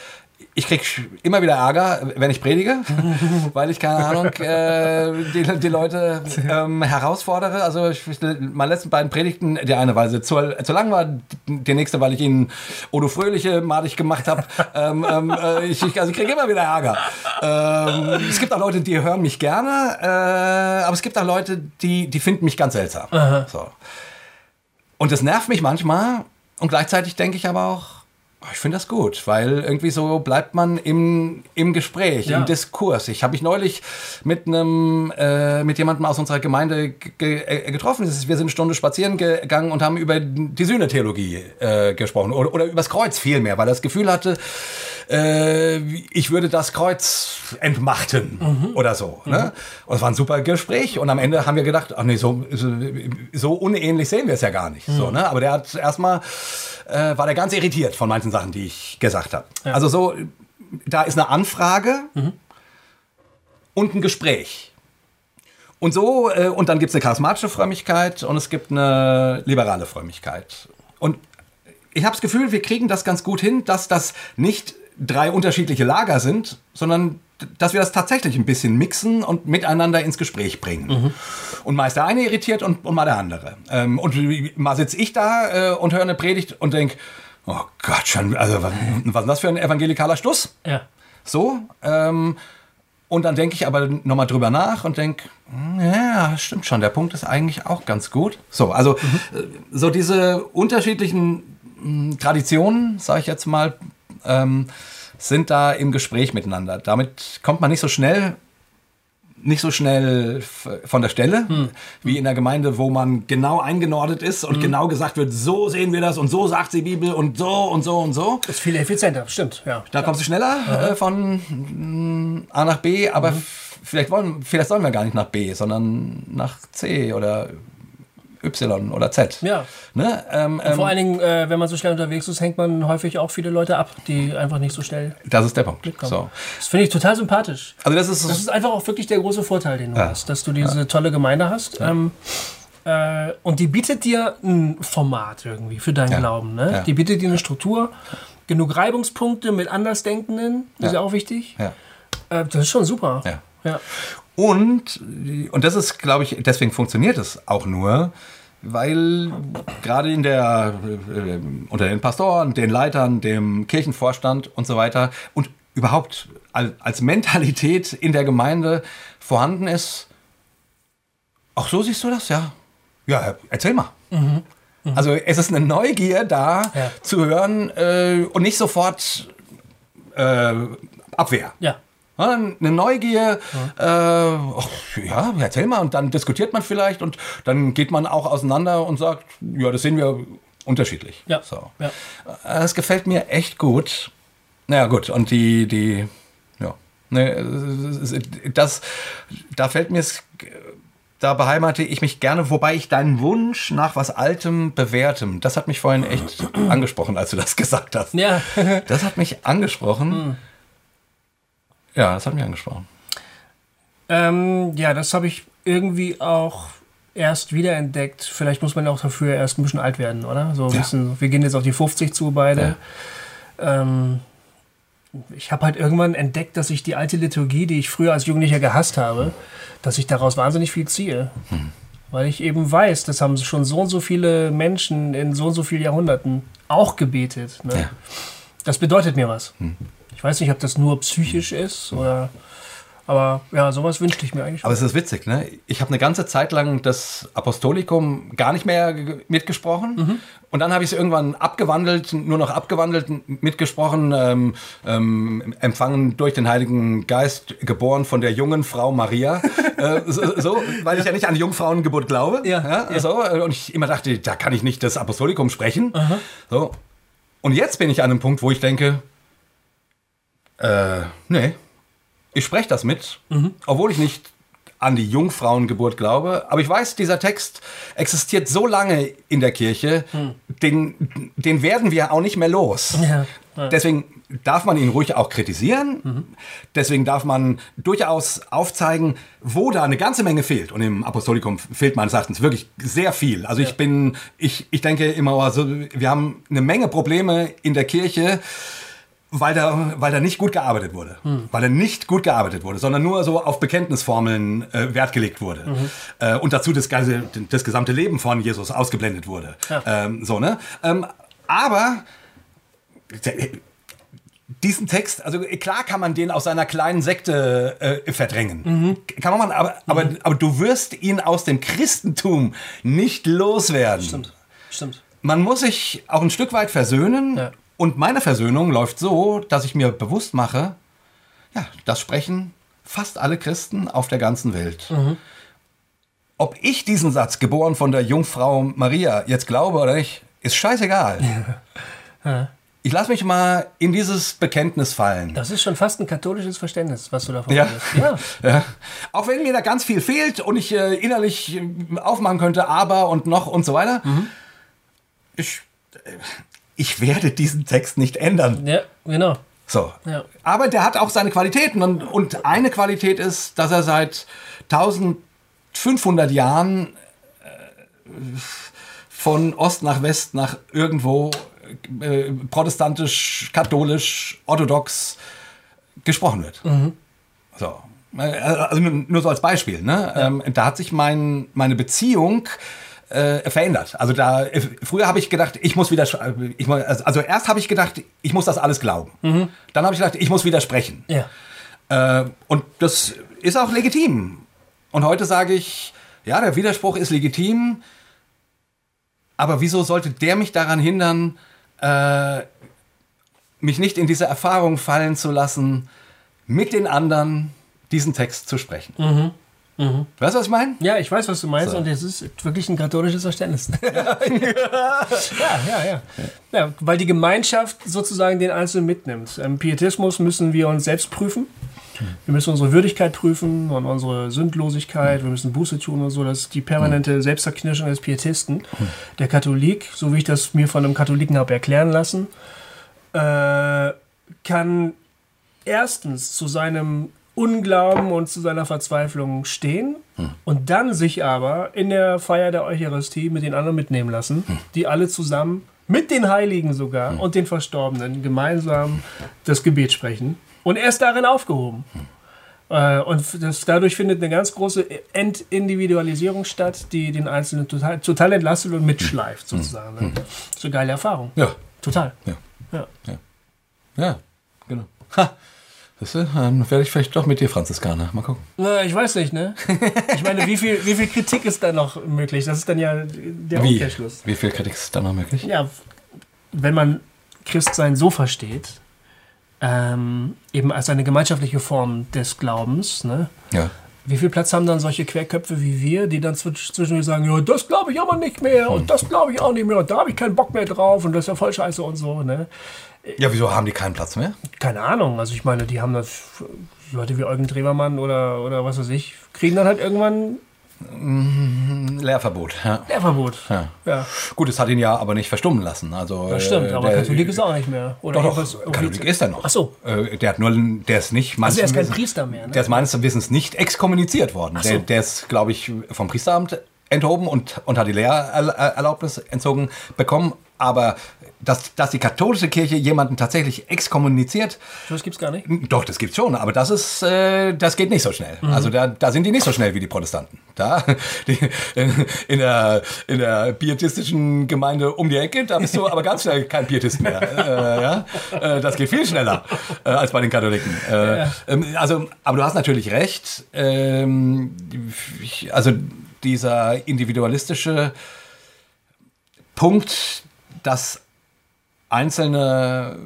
Ich krieg immer wieder Ärger, wenn ich predige, weil ich keine Ahnung äh, die, die Leute ähm, herausfordere. Also ich, meine letzten beiden Predigten, die eine, weil sie zu, zu lang war, die nächste, weil ich ihnen Odo Fröhliche madig gemacht habe. ähm, ähm, äh, ich, also ich kriege immer wieder Ärger. Ähm, es gibt auch Leute, die hören mich gerne, äh, aber es gibt auch Leute, die, die finden mich ganz seltsam. So. Und das nervt mich manchmal und gleichzeitig denke ich aber auch, ich finde das gut, weil irgendwie so bleibt man im, im Gespräch, Ja. im Diskurs. Ich habe mich neulich mit einem äh, mit jemandem aus unserer Gemeinde ge äh, getroffen. Wir sind eine Stunde spazieren gegangen und haben über die Sühnetheologie äh, gesprochen oder, oder über das Kreuz vielmehr, weil er das Gefühl hatte, äh, ich würde das Kreuz entmachten oder so. Ne? Und es war ein super Gespräch und am Ende haben wir gedacht, ach nee, so, so, so unähnlich sehen wir es ja gar nicht. So, ne? Aber der hat erstmal, äh, war der ganz irritiert von manchen Sachen, die ich gesagt habe. Also so, da ist eine Anfrage und ein Gespräch. Und so, äh, und dann gibt es eine charismatische Frömmigkeit und es gibt eine liberale Frömmigkeit. Und ich habe das Gefühl, wir kriegen das ganz gut hin, dass das nicht drei unterschiedliche Lager sind, sondern dass wir das tatsächlich ein bisschen mixen und miteinander ins Gespräch bringen. Und mal ist der eine irritiert und, und mal der andere. Ähm, und mal sitze ich da äh, und höre eine Predigt und denke, oh Gott, schon, also was, was ist das für ein evangelikaler Stuss? Ja. So. Ähm, und dann denke ich aber nochmal drüber nach und denke, ja, stimmt schon, der Punkt ist eigentlich auch ganz gut. So, also äh, so diese unterschiedlichen mh, Traditionen, sage ich jetzt mal, ähm, sind da im Gespräch miteinander. Damit kommt man nicht so schnell nicht so schnell von der Stelle, wie in der Gemeinde, wo man genau eingenordet ist und genau gesagt wird, so sehen wir das und so sagt die Bibel und so und so und so. Ist viel effizienter, stimmt, ja. Da kommst du schneller äh, von mm, A nach B, aber f- vielleicht wollen, vielleicht sollen wir gar nicht nach B, sondern nach C oder Y oder Z. Ja. Ne? Ähm, ähm, Vor allen Dingen, äh, wenn man so schnell unterwegs ist, hängt man häufig auch viele Leute ab, die einfach nicht so schnell das ist der Punkt. So. Das finde ich total sympathisch. Also das ist, Das ist einfach auch wirklich der große Vorteil, den du Ja. hast, dass du diese tolle Gemeinde hast. Ähm, äh, und die bietet dir ein Format irgendwie für deinen Ja. Glauben. Ne? Ja. Die bietet dir eine Struktur, genug Reibungspunkte mit Andersdenkenden, ist ja auch wichtig. ja. Äh, das ist schon super. Ja. Und, und das ist, glaube ich, deswegen funktioniert es auch nur, weil gerade in der, äh, unter den Pastoren, den Leitern, dem Kirchenvorstand und so weiter und überhaupt al- als Mentalität in der Gemeinde vorhanden ist, ach so siehst du das? Ja. Ja, erzähl mal. Also es ist eine Neugier da Ja. zu hören äh, und nicht sofort äh, Abwehr. Ja. Ja, eine Neugier, äh, ach, ja, erzähl mal, und dann diskutiert man vielleicht und dann geht man auch auseinander und sagt, ja, das sehen wir unterschiedlich. Ja. So. Ja. Äh, Es gefällt mir echt gut. Naja, gut, und die, die, ja, ne, das, da fällt mir es, da beheimalte ich mich gerne, wobei ich deinen Wunsch nach was Altem, Bewährtem, das hat mich vorhin echt angesprochen, als du das gesagt hast. Ja. Das hat mich angesprochen. Ja, das hat mich angesprochen. Ähm, ja, das habe ich irgendwie auch erst wiederentdeckt. Vielleicht muss man auch dafür erst ein bisschen alt werden, oder? So ein Ja. bisschen, wir gehen jetzt auf die 50 zu beide. Ähm, ich habe halt irgendwann entdeckt, dass ich die alte Liturgie, die ich früher als Jugendlicher gehasst habe, dass ich daraus wahnsinnig viel ziehe. Hm. Weil ich eben weiß, das haben schon so und so viele Menschen in so und so vielen Jahrhunderten auch gebetet. Ne? Ja. Das bedeutet mir was. Ich weiß nicht, ob das nur psychisch ist oder. Aber ja, sowas wünschte ich mir eigentlich. Aber es ist witzig, ne? Ich habe eine ganze Zeit lang das Apostolikum gar nicht mehr ge- mitgesprochen. Und dann habe ich es irgendwann abgewandelt, nur noch abgewandelt mitgesprochen, ähm, ähm, empfangen durch den Heiligen Geist, geboren von der jungen Frau Maria. äh, so, so, weil ich ja nicht an Jungfrauengeburt glaube. Ja, ja. So, äh, und ich immer dachte, da kann ich nicht das Apostolikum sprechen. So. Und jetzt bin ich an einem Punkt, wo ich denke, äh, nee, ich spreche das mit, obwohl ich nicht an die Jungfrauengeburt glaube. Aber ich weiß, dieser Text existiert so lange in der Kirche, hm. den, den werden wir auch nicht mehr los. Ja, ja. Deswegen darf man ihn ruhig auch kritisieren. Mhm. Deswegen darf man durchaus aufzeigen, wo da eine ganze Menge fehlt. Und im Apostolikum fehlt meines Erachtens wirklich sehr viel. Also ja. ich bin, ich, ich denke immer, also wir haben eine Menge Probleme in der Kirche weil da, weil da nicht gut gearbeitet wurde. Hm. Weil da nicht gut gearbeitet wurde, sondern nur so auf Bekenntnisformeln äh, Wert gelegt wurde. Mhm. Äh, und dazu das, ganze, das gesamte Leben von Jesus ausgeblendet wurde. Ja. Ähm, so, ne? Ähm, aber diesen Text, also klar kann man den aus seiner kleinen Sekte äh, verdrängen. Mhm. Kann man, aber, aber, mhm. aber du wirst ihn aus dem Christentum nicht loswerden. Stimmt, stimmt. Man muss sich auch ein Stück weit versöhnen. Ja. Und meine Versöhnung läuft so, dass ich mir bewusst mache, ja, das sprechen fast alle Christen auf der ganzen Welt. Mhm. Ob ich diesen Satz, geboren von der Jungfrau Maria, jetzt glaube oder nicht, ist scheißegal. Ja. Ich lasse mich mal in dieses Bekenntnis fallen. Das ist schon fast ein katholisches Verständnis, was du davon ja. ja. ja. Auch wenn mir da ganz viel fehlt und ich äh, innerlich äh, aufmachen könnte, aber und noch und so weiter. Mhm. Ich, äh, ich werde diesen Text nicht ändern. Ja, genau. So. Ja. Aber der hat auch seine Qualitäten. Und, und eine Qualität ist, dass er seit 1500 Jahren äh, von Ost nach West nach irgendwo äh, protestantisch, katholisch, orthodox gesprochen wird. Mhm. So. Also nur, so als Beispiel. Ne? Ja. Ähm, da hat sich mein, meine Beziehung äh, verändert. Also da äh, früher habe ich gedacht, ich muss wieder ich, also, also erst habe ich gedacht, ich muss das alles glauben. Mhm. Dann habe ich gedacht, ich muss widersprechen. Ja. Äh, und das ist auch legitim. Und heute sage ich, ja, der Widerspruch ist legitim, aber wieso sollte der mich daran hindern, äh, mich nicht in diese Erfahrung fallen zu lassen, mit den anderen diesen Text zu sprechen? Mhm. Mhm. Weißt du, was ich meine? Ja, ich weiß, was du meinst so. und es ist wirklich ein katholisches Verständnis. ja, ja, ja, ja. Weil die Gemeinschaft sozusagen den Einzelnen mitnimmt. Im Pietismus müssen wir uns selbst prüfen. Wir müssen unsere Würdigkeit prüfen und unsere Sündlosigkeit. Wir müssen Buße tun und so. Das ist die permanente Selbstzerknirschung des Pietisten. Der Katholik, so wie ich das mir von einem Katholiken habe erklären lassen, äh, kann erstens zu seinem Unglauben und zu seiner Verzweiflung stehen hm. und dann sich aber in der Feier der Eucharistie mit den anderen mitnehmen lassen, hm. die alle zusammen mit den Heiligen sogar hm. und den Verstorbenen gemeinsam das Gebet sprechen und er ist darin aufgehoben. Hm. Und das, dadurch findet eine ganz große Entindividualisierung statt, die den Einzelnen total, total entlastet und mitschleift, hm. sozusagen. Hm. Das ist eine geile Erfahrung. Ja. Total. Ja. Ja, ja. ja genau. Ha. Das, dann werde ich vielleicht doch mit dir Franziskaner. Mal gucken. Na, ich weiß nicht, ne? Ich meine, wie viel, wie viel Kritik ist da noch möglich? Das ist dann ja der wie? Umkehrschluss. Wie viel Kritik ist da noch möglich? Ja, wenn man Christsein so versteht, ähm, eben als eine gemeinschaftliche Form des Glaubens, ne? Ja. Wie viel Platz haben dann solche Querköpfe wie wir, die dann zwischendurch sagen, ja, das glaube ich aber nicht mehr hm. und das glaube ich auch nicht mehr und da habe ich keinen Bock mehr drauf und das ist ja voll scheiße und so, ne? Ja, wieso haben die keinen Platz mehr? Keine Ahnung. Also ich meine, die haben das, Leute wie Eugen Drewermann oder, oder was weiß ich, kriegen dann halt irgendwann mm, Lehrverbot, ja. Lehrverbot. Ja. ja. Gut, es hat ihn ja aber nicht verstummen lassen. Also, das stimmt, aber der, Katholik ist auch nicht mehr. Oder doch, doch Katholik ist er noch. Ach so. Äh, der hat nur, der ist nicht. Also er ist kein Priester mehr. Ne? Der ist meines Wissens nicht exkommuniziert worden. So. Der, der, ist, glaube ich, vom Priesteramt enthoben und, und hat die Lehrerlaubnis entzogen bekommen. Aber dass, dass die katholische Kirche jemanden tatsächlich exkommuniziert. Das gibt's gar nicht. Doch, das gibt's schon, aber das ist, äh, das geht nicht so schnell. Mhm. Also da, da sind die nicht so schnell wie die Protestanten. Da die, in der in der pietistischen Gemeinde um die Ecke, da bist du aber ganz schnell kein Pietist mehr. äh, ja? Äh, das geht viel schneller äh, als bei den Katholiken. Äh, ja. Ähm, also, aber du hast natürlich recht. Ähm, also dieser individualistische Punkt, dass Einzelne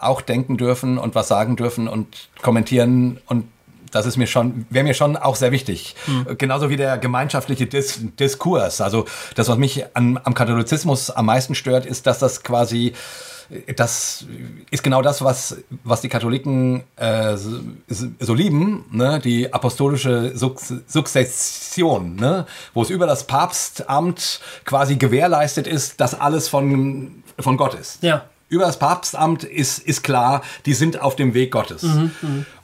auch denken dürfen und was sagen dürfen und kommentieren und das ist mir schon, wäre mir schon auch sehr wichtig. Hm. Genauso wie der gemeinschaftliche Dis Diskurs. Also das, was mich an, am Katholizismus am meisten stört, ist, dass das quasi das ist genau das, was, was die Katholiken äh, so, so lieben, ne? die apostolische Suk Sukzession, ne? wo es über das Papstamt quasi gewährleistet ist, dass alles von, von Gott ist. Ja. Über das Papstamt ist, ist klar, die sind auf dem Weg Gottes.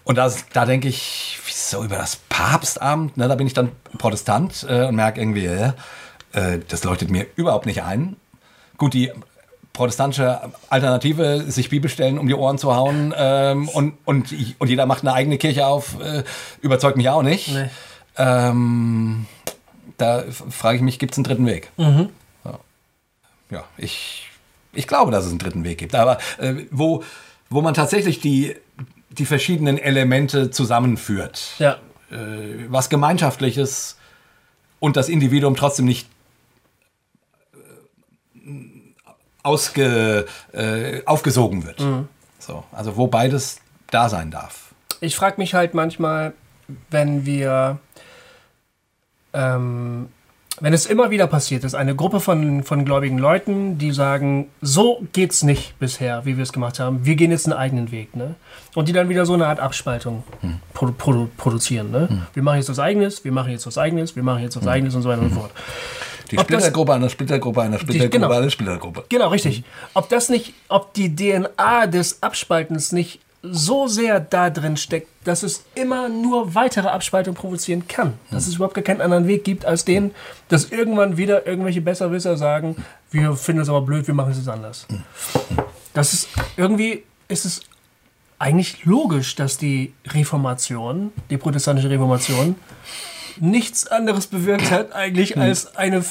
Und das, da denke ich, wieso über das Papstamt? Ne? Da bin ich dann Protestant äh, und merke irgendwie, äh, das leuchtet mir überhaupt nicht ein. Gut, die protestantische Alternative, sich Bibelstellen um die Ohren zu hauen ähm, und, und, und jeder macht eine eigene Kirche auf, äh, überzeugt mich auch nicht. Nee. Ähm, da frage ich mich, gibt es einen dritten Weg? Mhm. Ja. ja, ich, ich glaube, dass es einen dritten Weg gibt. Aber äh, wo, wo man tatsächlich die, die verschiedenen Elemente zusammenführt, Ja. äh, was Gemeinschaftliches und das Individuum trotzdem nicht äh, ausge, äh, aufgesogen wird. So, also wo beides da sein darf. Ich frage mich halt manchmal, wenn wir, ähm, wenn es immer wieder passiert ist, eine Gruppe von, von gläubigen Leuten, die sagen, so geht's nicht bisher, wie wir es gemacht haben, wir gehen jetzt einen eigenen Weg, ne? Und die dann wieder so eine Art Abspaltung produ produ produzieren, ne? Wir machen jetzt was Eigenes, wir machen jetzt was Eigenes, wir machen jetzt was Eigenes und so weiter und so fort. Die Ob das- Splittergruppe einer Splittergruppe einer Splittergruppe genau. einer Splittergruppe. Genau, richtig. Ob das nicht, ob die DNA des Abspaltens nicht so sehr da drin steckt, dass es immer nur weitere Abspaltung provozieren kann. Dass es überhaupt gar keinen anderen Weg gibt als den, dass irgendwann wieder irgendwelche Besserwisser sagen, wir finden es aber blöd, wir machen es jetzt anders. Das ist irgendwie ist es eigentlich logisch, dass die Reformation, die protestantische Reformation, nichts anderes bewirkt hat eigentlich als eine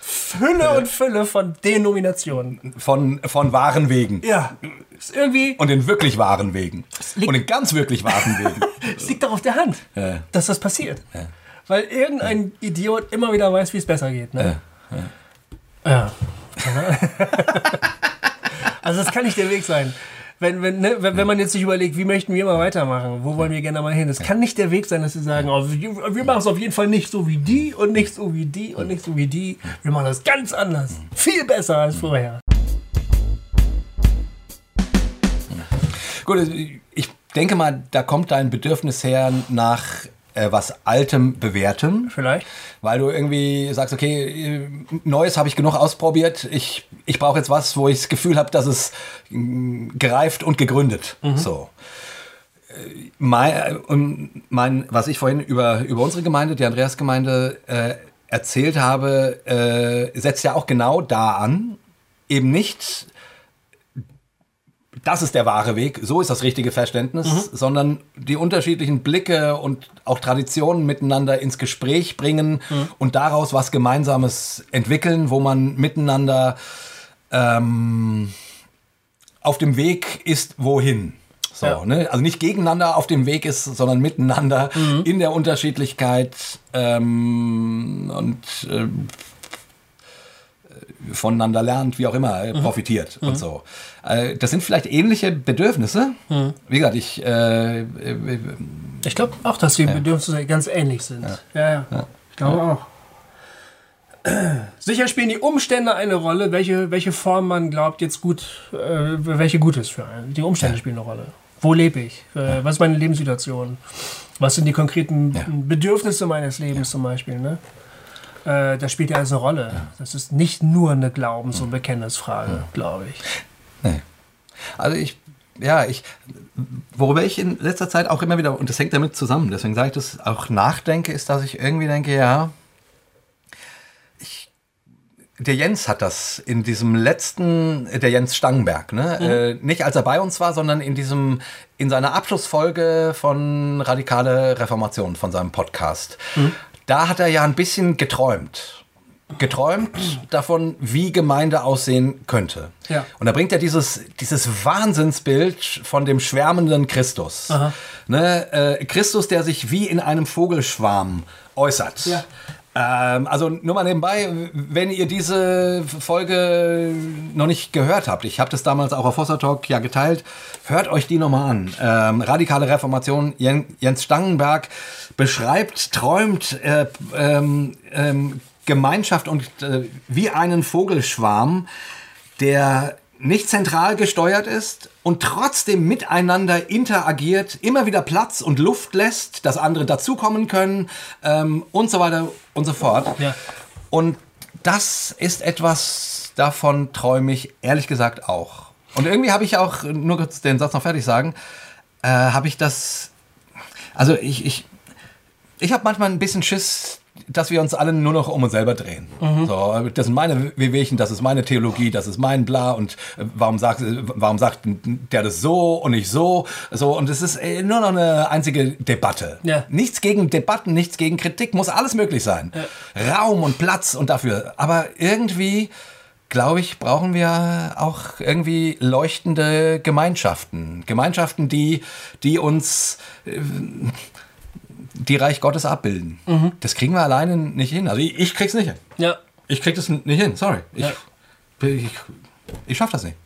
Fülle und Fülle von Denominationen. Von, von wahren Wegen. Ja, ist irgendwie, Und in wirklich wahren Wegen. Und in ganz wirklich wahren Wegen. es liegt doch auf der Hand, Ja. dass das passiert. Weil irgendein Idiot immer wieder weiß, wie es besser geht. Ne? Ja. also das kann nicht der Weg sein. Wenn, wenn, ne, wenn, wenn man jetzt sich überlegt, wie möchten wir mal weitermachen, wo wollen wir gerne mal hin, das kann nicht der Weg sein, dass sie sagen, oh, wir machen es auf jeden Fall nicht so wie die und nicht so wie die und nicht so wie die. Wir machen das ganz anders. Viel besser als vorher. Gut, ich denke mal, da kommt dein Bedürfnis her nach äh, was Altem, Bewährtem. Vielleicht. Weil du irgendwie sagst, okay, äh, Neues habe ich genug ausprobiert. Ich, ich brauche jetzt was, wo ich das Gefühl habe, dass es mh, gereift und gegründet. So. Äh, Mein, und mein, was ich vorhin über, über unsere Gemeinde, die Andreasgemeinde, äh, erzählt habe, äh, setzt ja auch genau da an. Eben nicht, das ist der wahre Weg, so ist das richtige Verständnis, sondern die unterschiedlichen Blicke und auch Traditionen miteinander ins Gespräch bringen und daraus was Gemeinsames entwickeln, wo man miteinander ähm, auf dem Weg ist, wohin. So, Ja. ne? Also nicht gegeneinander auf dem Weg ist, sondern miteinander in der Unterschiedlichkeit ähm, und ähm, voneinander lernt, wie auch immer, äh, profitiert und so. Äh, das sind vielleicht ähnliche Bedürfnisse. Wie gesagt, ich äh, äh, Ich glaube auch, dass die Bedürfnisse ganz ähnlich sind. Ja, ja. Ich glaube auch. Sicher spielen die Umstände eine Rolle, welche, welche Form man glaubt jetzt gut, äh, welche gut ist für einen. Die Umstände spielen eine Rolle. Wo lebe ich? Äh, was ist meine Lebenssituation? Was sind die konkreten Ja. Bedürfnisse meines Lebens zum Beispiel? Ne? Äh, das spielt ja alles eine Rolle. Das ist nicht nur eine Glaubens- und Bekenntnisfrage, glaube ich. Nee. Also ich, ja, ich, worüber ich in letzter Zeit auch immer wieder, und das hängt damit zusammen, deswegen sage ich das auch nachdenke, ist, dass ich irgendwie denke, ja, ich, der Jens hat das in diesem letzten, der Jens Stangenberg, ne? Äh, nicht als er bei uns war, sondern in diesem, in seiner Abschlussfolge von Radikale Reformation, von seinem Podcast. Da hat er ja ein bisschen geträumt. Geträumt davon, wie Gemeinde aussehen könnte. Ja. Und da bringt er dieses, dieses Wahnsinnsbild von dem schwärmenden Christus. Ne? Äh, Christus, der sich wie in einem Vogelschwarm äußert. Ja. Ähm, also nur mal nebenbei, wenn ihr diese Folge noch nicht gehört habt, ich habe das damals auch auf Fossa Talk ja geteilt, hört euch die nochmal an. Ähm, Radikale Reformation, Jens Stangenberg beschreibt, träumt äh, ähm, ähm, Gemeinschaft und äh, wie einen Vogelschwarm, der nicht zentral gesteuert ist und trotzdem miteinander interagiert, immer wieder Platz und Luft lässt, dass andere dazukommen können ähm, und so weiter und so fort. Ja. Und das ist etwas, davon träume ich ehrlich gesagt auch. Und irgendwie habe ich auch, nur kurz den Satz noch fertig sagen, äh, habe ich das, also ich, ich, ich habe manchmal ein bisschen Schiss, dass wir uns alle nur noch um uns selber drehen. Mhm. So, das sind meine Wehwehchen, das ist meine Theologie, das ist mein Bla und äh, warum sagt, warum sagt der das so und nicht so? So, und es ist äh, nur noch eine einzige Debatte. Ja. Nichts gegen Debatten, nichts gegen Kritik, muss alles möglich sein. Ja. Raum und Platz und dafür. Aber irgendwie glaube ich, brauchen wir auch irgendwie leuchtende Gemeinschaften. Gemeinschaften, die, die uns äh, die Reich Gottes abbilden. Mhm. Das kriegen wir alleine nicht hin. Also ich, ich krieg's nicht hin. Ja. Ich krieg das nicht hin, sorry. Ich, ja. ich, ich schaff das nicht.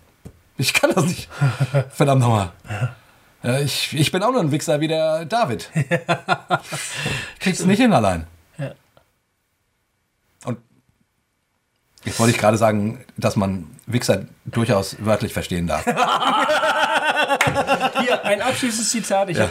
Ich kann das nicht. Verdammt nochmal. Ja, ich, ich bin auch nur ein Wichser wie der David. Ja. Krieg's nicht hin allein. Ja. Und jetzt wollte ich gerade sagen, dass man Wichser durchaus wörtlich verstehen darf. Hier, ein abschließendes Zitat. Ich ja.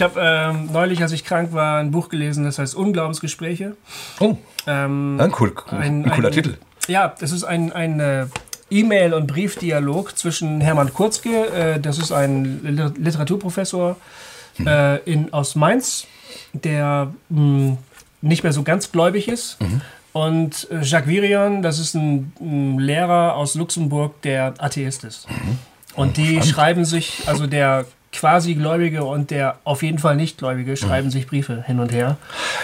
habe hab, ähm, neulich, als ich krank war, ein Buch gelesen, das heißt Unglaubensgespräche. Oh, ähm, ein, cool, ein, ein cooler ein, Titel. Ja, das ist ein, ein äh, E-Mail- und Briefdialog zwischen Hermann Kurzke, äh, das ist ein Literaturprofessor hm. äh, in, aus Mainz, der mh, hm, nicht mehr so ganz gläubig ist. Mhm. Und äh, Jacques Virion, das ist ein, ein, Lehrer aus Luxemburg, der Atheist ist. Mhm. Und die Spannend. schreiben sich, also der quasi Gläubige und der auf jeden Fall Nichtgläubige schreiben mhm. sich Briefe hin und her.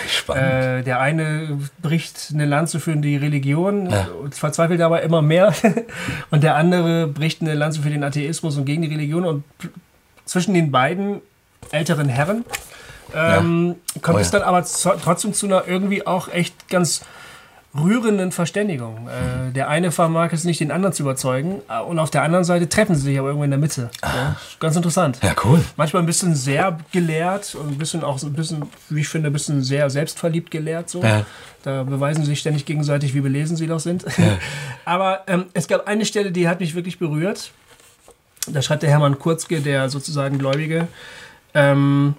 Spannend. Äh, der eine bricht eine Lanze für die Religion, ja. verzweifelt aber immer mehr. und der andere bricht eine Lanze für den Atheismus und gegen die Religion. Und zwischen den beiden älteren Herren ähm, ja. kommt oh, es dann aber trotzdem zu einer irgendwie auch echt ganz rührenden Verständigung. Äh, der eine vermag es nicht, den anderen zu überzeugen. Äh, und auf der anderen Seite treffen sie sich aber irgendwo in der Mitte. Ja, ganz interessant. Ja, cool. Manchmal ein bisschen sehr gelehrt und ein bisschen auch ein bisschen, wie ich finde, ein bisschen sehr selbstverliebt gelehrt. So. Ja. Da beweisen sie sich ständig gegenseitig, wie belesen sie doch sind. Ja. aber ähm, es gab eine Stelle, die hat mich wirklich berührt. Da schreibt der Hermann Kurzke, der sozusagen Gläubige, ähm,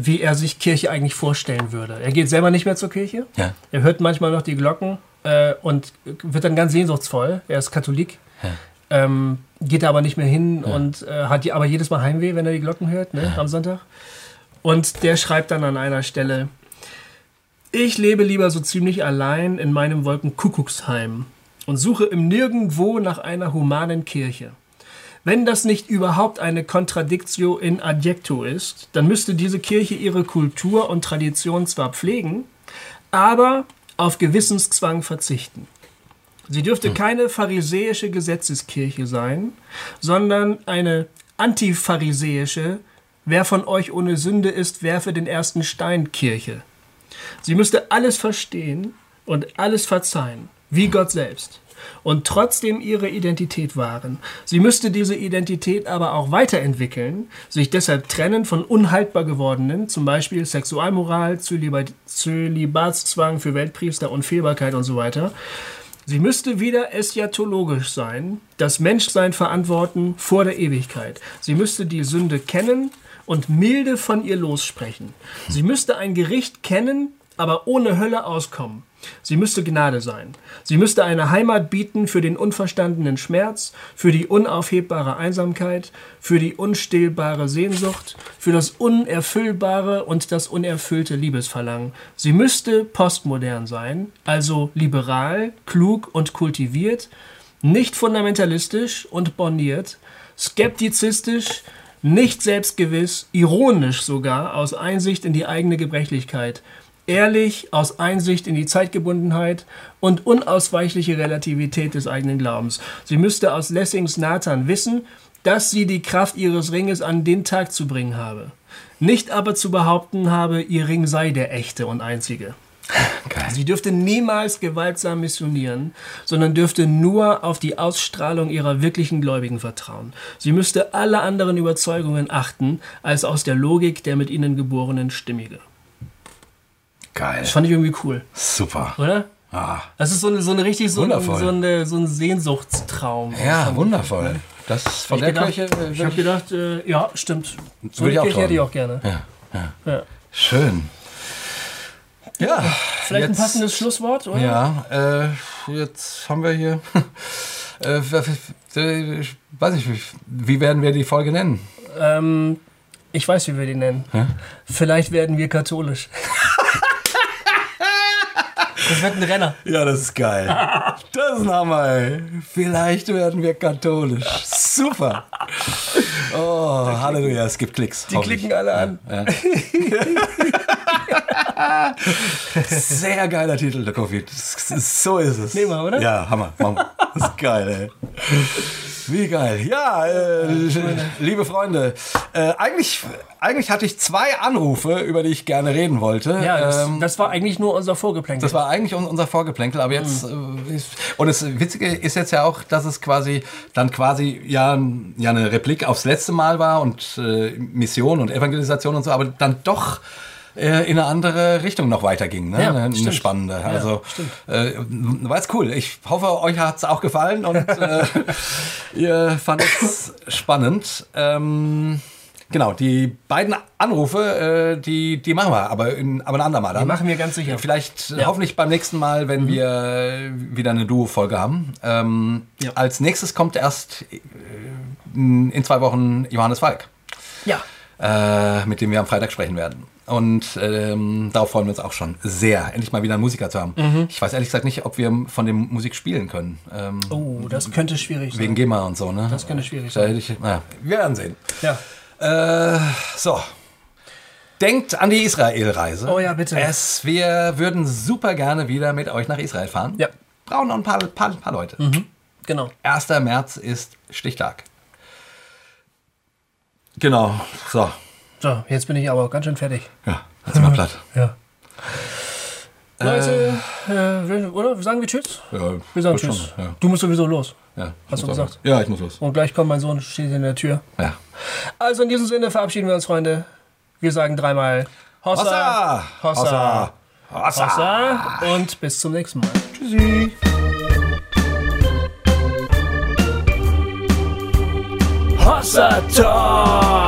wie er sich Kirche eigentlich vorstellen würde. Er geht selber nicht mehr zur Kirche. Ja. Er hört manchmal noch die Glocken äh, und wird dann ganz sehnsuchtsvoll. Er ist Katholik. Ja. Ähm, geht aber nicht mehr hin ja. und äh, hat die, aber jedes Mal Heimweh, wenn er die Glocken hört, ne, am Sonntag. Und der schreibt dann an einer Stelle: Ich lebe lieber so ziemlich allein in meinem Wolkenkuckucksheim und suche im Nirgendwo nach einer humanen Kirche. Wenn das nicht überhaupt eine Contradictio in adjecto ist, dann müsste diese Kirche ihre Kultur und Tradition zwar pflegen, aber auf Gewissenszwang verzichten. Sie dürfte hm. keine pharisäische Gesetzeskirche sein, sondern eine antipharisäische, wer von euch ohne Sünde ist, werfe den ersten Stein Kirche. Sie müsste alles verstehen und alles verzeihen, wie Gott selbst und trotzdem ihre Identität wahren. Sie müsste diese Identität aber auch weiterentwickeln, sich deshalb trennen von unhaltbar gewordenen, zum Beispiel Sexualmoral, Zölibatszwang für Weltpriester, Unfehlbarkeit und so weiter. Sie müsste wieder eschatologisch sein, das Menschsein verantworten vor der Ewigkeit. Sie müsste die Sünde kennen und milde von ihr lossprechen. Sie müsste ein Gericht kennen, aber ohne Hölle auskommen. Sie müsste Gnade sein. Sie müsste eine Heimat bieten für den unverstandenen Schmerz, für die unaufhebbare Einsamkeit, für die unstillbare Sehnsucht, für das unerfüllbare und das unerfüllte Liebesverlangen. Sie müsste postmodern sein, also liberal, klug und kultiviert, nicht fundamentalistisch und borniert, skeptizistisch, nicht selbstgewiss, ironisch sogar, aus Einsicht in die eigene Gebrechlichkeit, ehrlich, aus Einsicht in die Zeitgebundenheit und unausweichliche Relativität des eigenen Glaubens. Sie müsste aus Lessings Nathan wissen, dass sie die Kraft ihres Ringes an den Tag zu bringen habe. Nicht aber zu behaupten habe, ihr Ring sei der echte und einzige. Geil. Sie dürfte niemals gewaltsam missionieren, sondern dürfte nur auf die Ausstrahlung ihrer wirklichen Gläubigen vertrauen. Sie müsste alle anderen Überzeugungen achten, als aus der Logik der mit ihnen geborenen Stimmige. Geil. Das fand ich irgendwie cool, Super. oder? Ah. Das ist so eine, so eine richtig so, ein, so, eine, so ein Sehnsuchtstraum. Ja, wundervoll. Das von Ich, der gedacht, Kirche. äh, ich habe gedacht, äh, ja, stimmt. So Würde ich eine Kirche hätte ich auch gerne. ja, ja. Ja. Schön. Ja. Vielleicht ein jetzt- passendes Schlusswort, oder? Ja, äh, jetzt haben wir hier. äh, äh, ich weiß nicht, wie- werden wir die Folge nennen? Ähm, ich weiß, wie wir die nennen. Vielleicht werden wir katholisch. das wird ein Renner. Ja, das ist geil. Das ist ein Hammer, ey. Vielleicht werden wir katholisch. Super. Oh, Halleluja, es gibt Klicks. Die klicken alle an. Sehr geiler Titel, der Coffee. So ist es. Nehmen wir, oder? Ja, Hammer. Das ist geil, ey. Wie geil. Ja, äh, liebe Freunde, äh, eigentlich, eigentlich hatte ich zwei Anrufe, über die ich gerne reden wollte. Ja, das, Ähm, das war eigentlich nur unser Vorgeplänkel. das war eigentlich un- unser Vorgeplänkel, aber jetzt äh, ist, und das Witzige ist jetzt ja auch, dass es quasi dann quasi ja, ja eine Replik aufs letzte Mal war und äh, Mission und Evangelisation und so, aber dann doch äh, in eine andere Richtung noch weiterging, ne? Ja, eine, eine spannende. Also äh, war jetzt cool. Ich hoffe, euch hat's auch gefallen und äh, ihr fandet es spannend. Ähm, Genau, die beiden Anrufe, äh, die, die machen wir, aber, in, aber ein andermal dann. Die machen wir ganz sicher. Vielleicht äh, Ja. Mhm. hoffentlich beim nächsten Mal, wenn wir äh, wieder eine Duo-Folge haben. Ähm, Ja. Als nächstes kommt erst äh, in zwei Wochen Johannes Falk, ja. äh, mit dem wir am Freitag sprechen werden. Und ähm, darauf freuen wir uns auch schon sehr, endlich mal wieder einen Musiker zu haben. Mhm. Ich weiß ehrlich gesagt nicht, ob wir von dem Musik spielen können. Ähm, Oh, das könnte schwierig sein. Wegen GEMA und so, ne? Das könnte schwierig sein. ich, naja, wir werden sehen. Ja. Äh, so. Denkt an die Israel-Reise. Oh ja, bitte. Es, wir würden super gerne wieder mit euch nach Israel fahren. Ja. Brauchen noch ein paar, paar, paar Leute. Genau. 1. März ist Stichtag. Genau. So. So, jetzt bin ich aber ganz schön fertig. Ja, jetzt mal platt. Ja. Leute, äh, oder? Sagen wir Tschüss? Ja, Wir sagen wird schon, Tschüss. Ja, Du musst sowieso los. ja, Hast du gesagt? los. Ja, ich muss los. Und gleich kommt mein Sohn, steht in der Tür. Ja. Also in diesem Sinne verabschieden wir uns, Freunde. Wir sagen dreimal Hossa, Hossa! Hossa, Hossa! Hossa und bis zum nächsten Mal. Tschüssi! Hossa Talk!